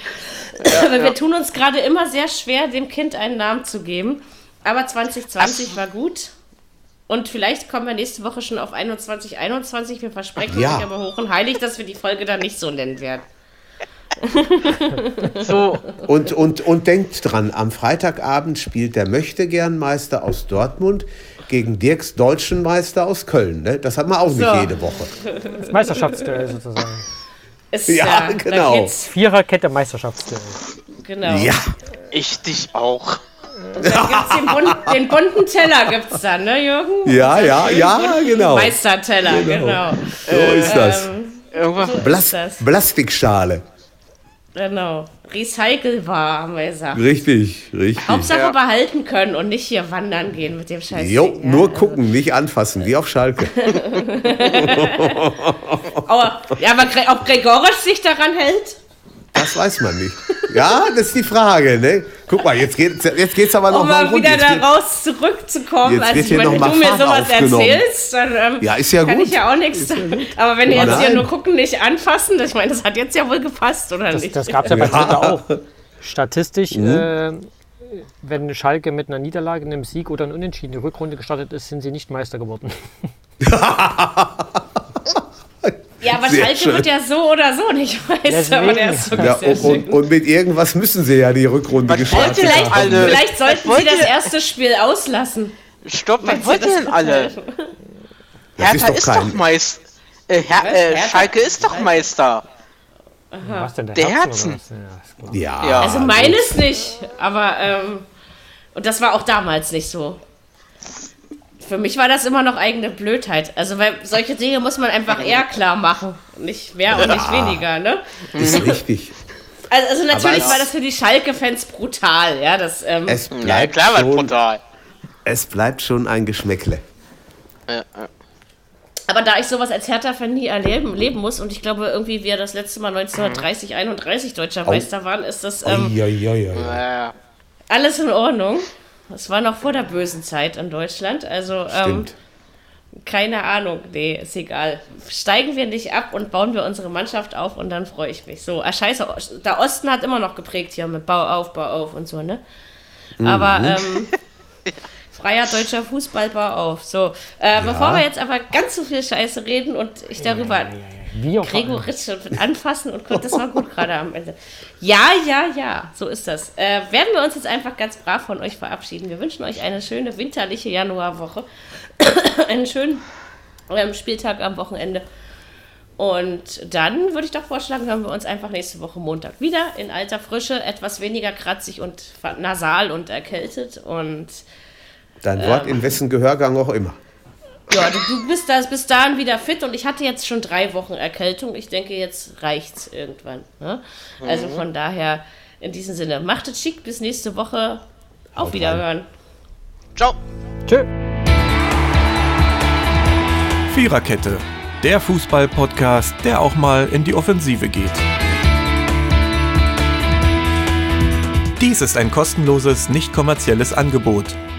Aber wir tun uns gerade immer sehr schwer, dem Kind einen Namen zu geben. Aber 2020 war gut. Und vielleicht kommen wir nächste Woche schon auf 21, 21. Wir versprechen Ja. euch aber hoch und heilig, dass wir die Folge dann nicht so nennen werden. So, Und, und, und denkt dran, am Freitagabend spielt der Möchtegernmeister aus Dortmund gegen Dirks Deutschen Meister aus Köln. Ne? Das hat man auch nicht So. jede Woche. Das Meisterschaftsduell sozusagen. Ist, Ja, äh, genau. Viererkette Meisterschaftsduell. genau. Ja, ich dich auch. Und dann gibt's den, bun den bunten Teller, gibt's dann, ne, Jürgen? ja, ja, ja, genau. Meisterteller, genau. So ist das. Irgendwas. Blas ist das. Plastikschale. Genau. Recycelbar, haben wir gesagt. Richtig, richtig. Hauptsache Ja. behalten können und nicht hier wandern gehen mit dem Scheiß. Jo, ja. nur gucken, nicht anfassen, wie auf Schalke. Aber, ja, aber ob Gregorisch sich daran hält? Das weiß man nicht. Ja, das ist die Frage. Ne? Guck mal, jetzt geht es jetzt geht's aber noch Um mal mal rund. wieder Jetzt geht- daraus zurückzukommen. Jetzt Also ich hier meine, wenn du mir sowas erzählst, dann ähm, Ja, ist ja kann gut. ich ja auch nichts. Aber wenn du jetzt hier Nein. nur gucken, nicht anfassen, ich meine, das hat jetzt ja wohl gepasst, oder Das, nicht? das gab es ja bei Twitter auch. Statistisch, Mhm. äh, wenn Schalke mit einer Niederlage, einem Sieg oder einem Unentschieden die Rückrunde gestartet ist, sind sie nicht Meister geworden. Ja, aber Sehr Schalke schön. wird ja so oder so nicht Meister, aber der ist sogar Ja, sehr und, schön. und, und mit irgendwas müssen sie ja die Rückrunde ihr Vielleicht, alle? vielleicht sollten sie das erste Spiel auslassen. Stopp, was Meinst du, wollt ihr das denn alle? Das ist Hertha doch ist doch Meister. Äh, Her äh, Hertha? Schalke ist doch Meister. Was denn, der, Der Herzen? Herzen. Ja, Ja. Also meines nicht, aber ähm, und das war auch damals nicht so. Für mich war das immer noch eigene Blödheit. Also weil solche Dinge muss man einfach eher klar machen. Nicht mehr und nicht weniger, ne? ist richtig. Also, also natürlich war das für die Schalke-Fans brutal, ja. Das, ähm, Es Ja, bleibt, klar, was schon, brutal. es bleibt schon ein Geschmäckle. Ja, ja. aber da ich sowas als Hertha-Fan nie erleben leben muss und ich glaube irgendwie wir das letzte Mal 1930, 31 deutscher Meister waren, ist das ähm, Uiuiui. Ja, alles in Ordnung. Das war noch vor der bösen Zeit in Deutschland. Also ähm, keine Ahnung. Nee, ist egal. Steigen wir nicht ab und bauen wir unsere Mannschaft auf und dann freue ich mich. So, ah, scheiße, der Osten hat immer noch geprägt hier mit Bau auf, Bau auf und so, ne? Aber ähm, freier deutscher Fußball, Bau auf. So, äh, bevor wir jetzt aber ganz so viel Scheiße reden und ich darüber Wie auch Gregor Ritsch und anfassen und das war gut gerade am Ende. Ja, ja, ja, so ist das. Äh, werden wir uns jetzt einfach ganz brav von euch verabschieden. Wir wünschen euch eine schöne winterliche Januarwoche, einen schönen ähm, Spieltag am Wochenende. Und dann würde ich doch vorschlagen, hören wir uns einfach nächste Woche Montag wieder in alter Frische, etwas weniger kratzig und nasal und erkältet. Und Dein Wort in wessen Gehörgang auch immer. Ja, du, du bist da, bis dahin wieder fit und ich hatte jetzt schon drei Wochen Erkältung. Ich denke, jetzt reicht's irgendwann. Ne? Also von daher In diesem Sinne, macht es schick, bis nächste Woche. Auf Wiederhören. Ciao. Tschö. Viererkette, der Fußball-Podcast, der auch mal in die Offensive geht. Dies ist ein kostenloses, nicht kommerzielles Angebot.